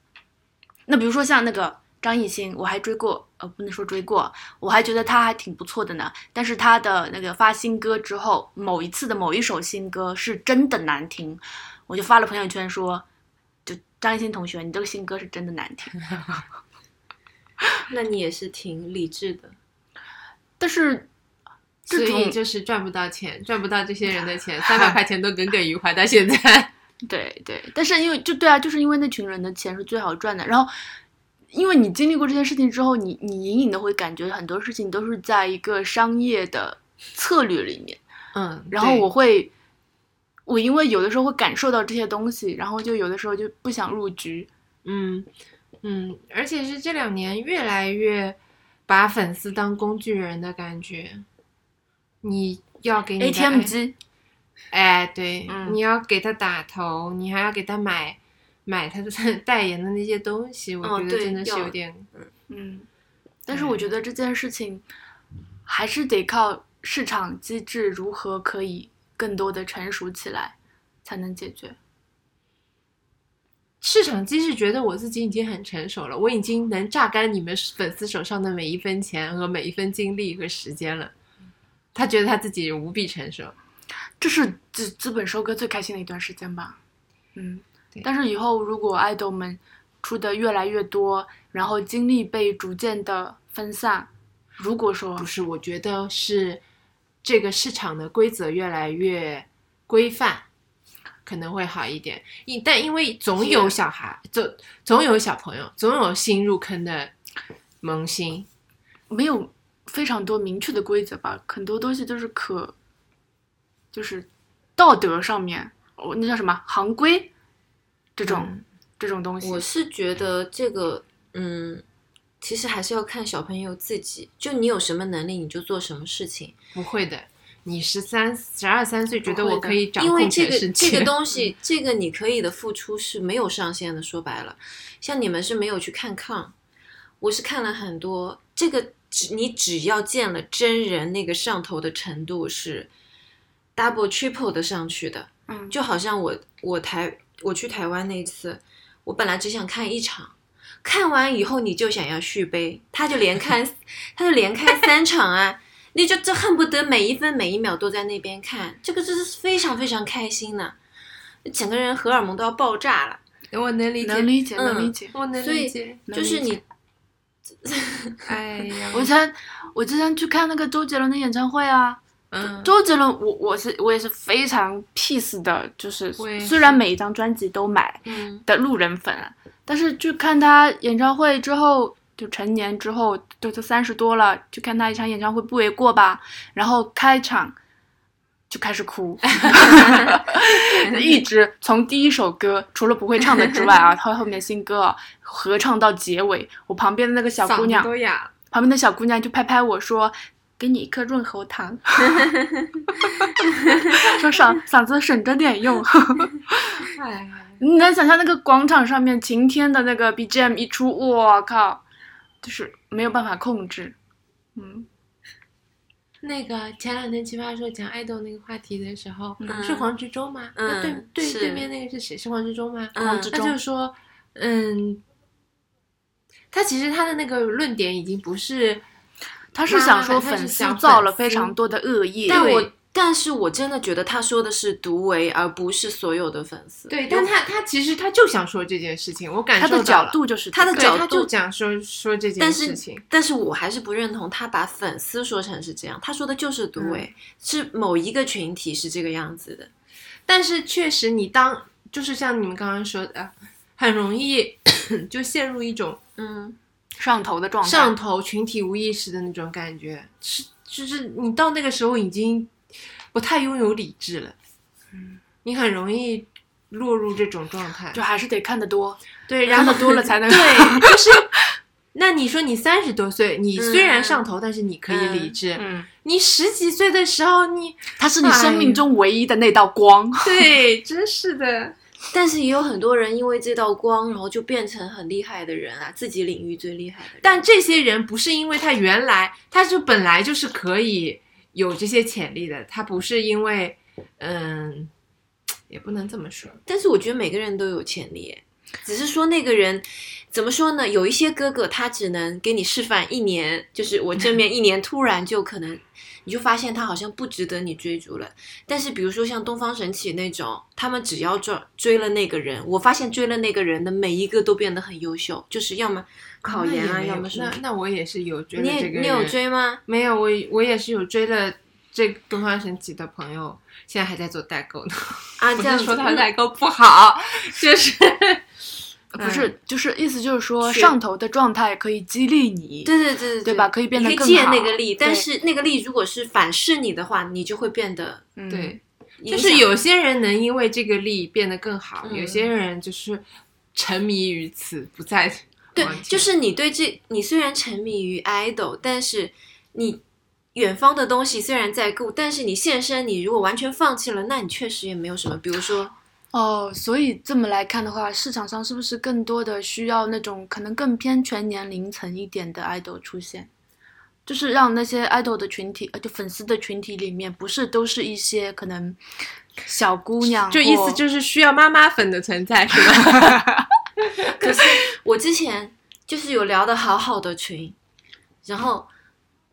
那比如说像那个张艺兴，我还追过，呃，不能说追过，我还觉得他还挺不错的呢。但是他的那个发新歌之后，某一次的某一首新歌是真的难听，我就发了朋友圈说，就张艺兴同学，你这个新歌是真的难听。那你也是挺理智的。但是所这种以就是赚不到钱，赚不到这些人的钱，三百 块钱都耿耿于怀到现在。对对，但是因为就对啊，就是因为那群人的钱是最好赚的，然后。因为你经历过这件事情之后，你你隐隐的会感觉很多事情都是在一个商业的策略里面，嗯，然后我会，我因为有的时候会感受到这些东西，然后就有的时候就不想入局。嗯嗯，而且是这两年越来越把粉丝当工具人的感觉。你要给 ATM 爱机，哎，对，嗯你要给他打头，你还要给他买买他的 代言的那些东西，我觉得真的是有点，嗯，但是我觉得这件事情还是得靠市场机制如何可以更多的成熟起来，才能解决。市场机制觉得我自己已经很成熟了，我已经能榨干你们粉丝手上的每一分钱和每一分精力和时间了。他觉得他自己无比成熟，这是资资本收割最开心的一段时间吧。嗯对，但是以后如果爱豆们出的越来越多，然后精力被逐渐的分散，如果说不是？我觉得是这个市场的规则越来越规范，可能会好一点。因但因为总有小孩，总总有小朋友，总有新入坑的萌新。没有非常多明确的规则吧，很多东西都是可，就是道德上面，哦，那叫什么行规这种、嗯这种东西。我是觉得这个，嗯，其实还是要看小朋友自己，就你有什么能力你就做什么事情，不会的，你十三、十二三岁觉得我可以掌因为这个这个东西，这个你可以的付出是没有上限的。说白了，像你们是没有去看抗，我是看了很多，这个只你只要见了真人，那个上头的程度是 double triple 的上去的。嗯，就好像我我台我去台湾那一次，我本来只想看一场，看完以后你就想要续杯，他就连看 他就连开三场啊，你就这恨不得每一分每一秒都在那边看，这个真是非常非常开心的，整个人荷尔蒙都要爆炸了。我能理解，能理解，嗯能理解。我能理解。就是你 哎呀，我之前我之前去看那个周杰伦的演唱会啊，嗯，周杰伦，我我是我也是非常 peace 的，就是是虽然每一张专辑都买嗯的路人粉啊，但是去看他演唱会之后，就成年之后都都三十多了，去看他一场演唱会不为过吧？然后开场就开始哭，一直从第一首歌除了不会唱的之外啊，他后面新歌啊合唱到结尾，我旁边的那个小姑娘。旁边的小姑娘就拍拍我说：“给你一颗润喉糖，说嗓嗓子省着点用。哎，你能想象那个广场上面晴天的那个 BGM 一出，我靠，就是没有办法控制。嗯，那个前两天奇葩说讲爱豆那个话题的时候，嗯是黄执中吗？那对嗯对，对面那个是谁？是黄执中吗？黄执中他就说，嗯，他其实他的那个论点已经不是，他是想说粉丝造了非常多的恶业，但对我但是我真的觉得他说的是独唯，而不是所有的粉丝。对，但他他其实他就想说这件事情，我感他的受到了，角度就是他的角度，他就讲说说这件事情，但是我还是不认同他把粉丝说成是这样，他说的就是独唯，是某一个群体是这个样子的。但是确实，你当就是像你们刚刚说的，很容易 就陷入一种嗯，上头的状态，上头群体无意识的那种感觉，是就是你到那个时候已经不太拥有理智了，嗯，你很容易落入这种状态。就还是得看得多，对，然后看得多了才能 对，就是。那你说你三十多岁，你虽然嗯上头，但是你可以理智。嗯，你十几岁的时候，你他是你生命中唯一的那道光。对，真是的。但是也有很多人因为这道光，然后就变成很厉害的人啊，自己领域最厉害的人。但这些人不是因为他原来他就本来就是可以有这些潜力的，他不是因为嗯，也不能这么说。但是我觉得每个人都有潜力，只是说那个人怎么说呢？有一些哥哥他只能给你示范一年，就是我正面一年，突然就可能你就发现他好像不值得你追逐了。但是比如说像东方神起那种，他们只要追追了那个人，我发现追了那个人的每一个都变得很优秀，就是要么考研啊，要么是那。那我也是有追了你这个人，也你有追吗？没有？我我也是有追了这东方神起的朋友，现在还在做代购呢。啊，不这样说他代购不好，就是 不是，就是意思就是说，上头的状态可以激励你。对对对对对吧可以变得更好借那个力，但是那个力如果是反噬你的话，你就会变得嗯，对，就是有些人能因为这个力变得更好，嗯有些人就是沉迷于此，不再对就是你对这，你虽然沉迷于 idol，但是你远方的东西虽然在顾，但是你现身，你如果完全放弃了，那你确实也没有什么。比如说，哦，所以这么来看的话，市场上是不是更多的需要那种可能更偏全年龄层一点的 idol 出现？就是让那些 idol 的群体，呃，就粉丝的群体里面，不是都是一些可能小姑娘，就意思就是需要妈妈粉的存在，是吧？可是我之前就是有聊的好好的群，然后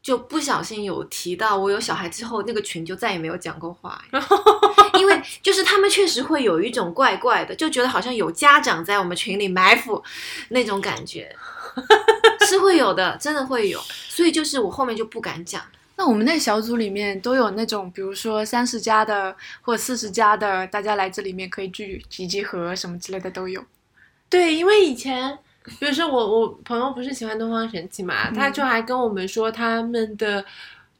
就不小心有提到我有小孩之后，那个群就再也没有讲过话，因为就是他们确实会有一种怪怪的，就觉得好像有家长在我们群里埋伏那种感觉，是会有的，真的会有，所以就是我后面就不敢讲。那我们那小组里面都有那种，比如说三十加的或四十加的，大家来这里面可以聚集集合什么之类的都有。对，因为以前，比如说我我朋友不是喜欢东方神起嘛，嗯他就还跟我们说他们的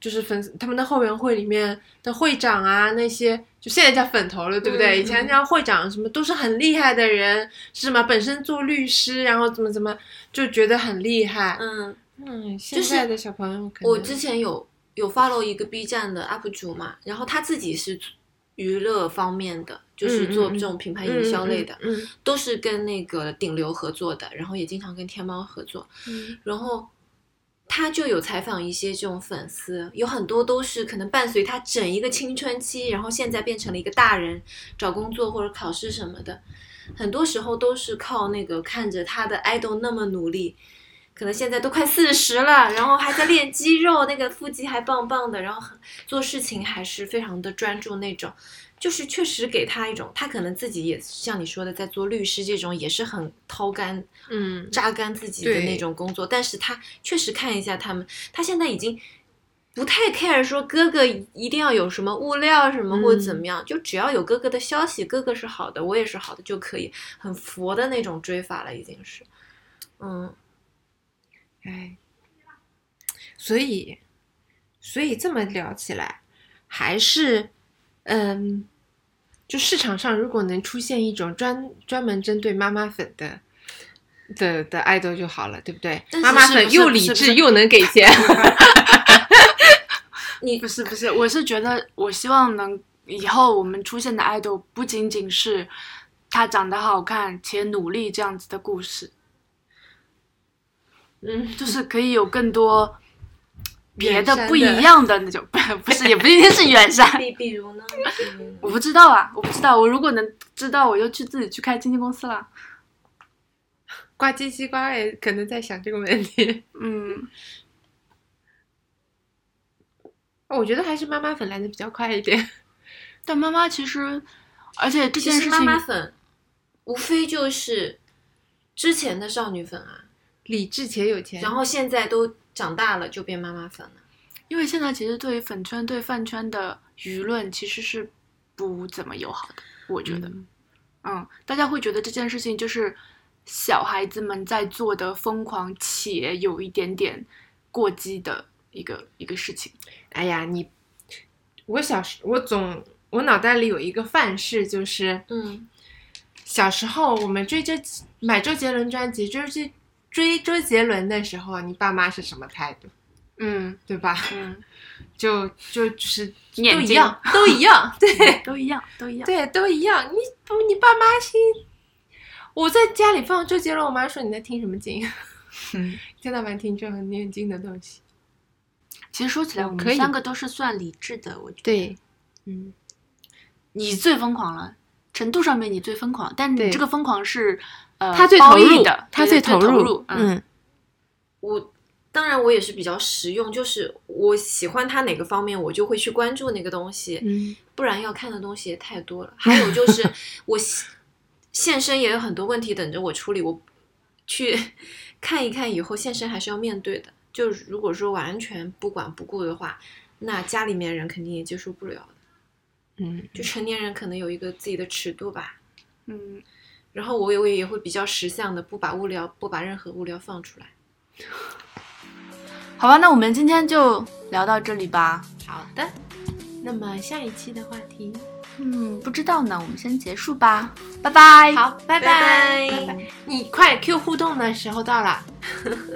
就是粉丝他们的后援会里面的会长啊那些，就现在叫粉头了，对不对？嗯以前叫会长什么都是很厉害的人，是什么本身做律师，然后怎么怎么就觉得很厉害。嗯，嗯，就是现在的小朋友可能我之前有有 follow 一个 B 站的 UP 主嘛，然后他自己是娱乐方面的，就是做这种品牌营销类的，嗯嗯都是跟那个顶流合作的，然后也经常跟天猫合作，嗯然后他就有采访一些这种粉丝，有很多都是可能伴随他整一个青春期，然后现在变成了一个大人，找工作或者考试什么的，很多时候都是靠那个看着他的 idol 那么努力。可能现在都快四十了，然后还在练肌肉，那个腹肌还棒棒的，然后很做事情还是非常的专注那种，就是确实给他一种，他可能自己也像你说的，在做律师这种也是很掏干嗯，榨干自己的那种工作，但是他确实看一下他们，他现在已经不太 care 说哥哥一定要有什么物料什么或者怎么样，就只要有哥哥的消息，哥哥是好的，我也是好的就可以，很佛的那种追法了，已经是，嗯，哎，所以，所以这么聊起来，还是，嗯，就市场上如果能出现一种专专门针对妈妈粉的的的爱豆就好了，对不对？妈妈粉又理智又能给钱，你不是不是，我是觉得，我希望能以后我们出现的 idol 不仅仅是他长得好看且努力这样子的故事，嗯，就是可以有更多别的不一样的那种，不 不是也不一定是远山，比比如呢？嗯 我不知道啊，我不知道，我如果能知道，我就去自己去开经纪公司了。挂机西瓜也可能在想这个问题。嗯，我觉得还是妈妈粉来的比较快一点。但妈妈其实，而且这件事情，妈粉无非就是之前的少女粉啊，理智且有钱，然后现在都长大了就变妈妈粉了。因为现在其实对于粉圈、对饭圈的舆论其实是不怎么友好的，我觉得。嗯嗯，大家会觉得这件事情就是小孩子们在做的疯狂且有一点点过激的一个一个事情。哎呀，你，我小时我总我脑袋里有一个范式，就是嗯小时候我们追周买周杰伦专辑，追追追周杰伦的时候，你爸妈是什么态度，嗯对吧？嗯，就就就是 都一样，都一样，对都一样，都一样。对，都一样。你不，你爸妈心，我在家里放周杰伦，我妈说你在听什么经？嗯，一天到晚听这很念经的东西。其实说起来，我们三个都是算理智的，我觉得。对，嗯，你最疯狂了，程度上面你最疯狂，但你这个疯狂是呃他最投入的，他最投入，嗯，我当然我也是比较实用，就是我喜欢他哪个方面，我就会去关注那个东西，嗯不然要看的东西也太多了。还有就是 我现现身也有很多问题等着我处理，我去看一看以后现身还是要面对的。就如果说完全不管不顾的话，那家里面人肯定也接受不了的。嗯，就成年人可能有一个自己的尺度吧。嗯，然后我也我也会比较识相的，不把物料不把任何物料放出来。好吧，那我们今天就聊到这里吧。好的。那么下一期的话题，嗯，不知道呢，我们先结束吧，拜拜。好，拜拜拜拜。你快 Q 互动的时候到了。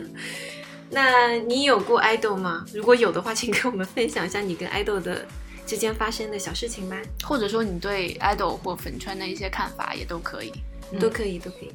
那你有过爱豆吗？如果有的话，请跟我们分享一下你跟爱豆的之间发生的小事情吧，或者说你对 idol 或粉圈的一些看法也都可以。都可以，都可以。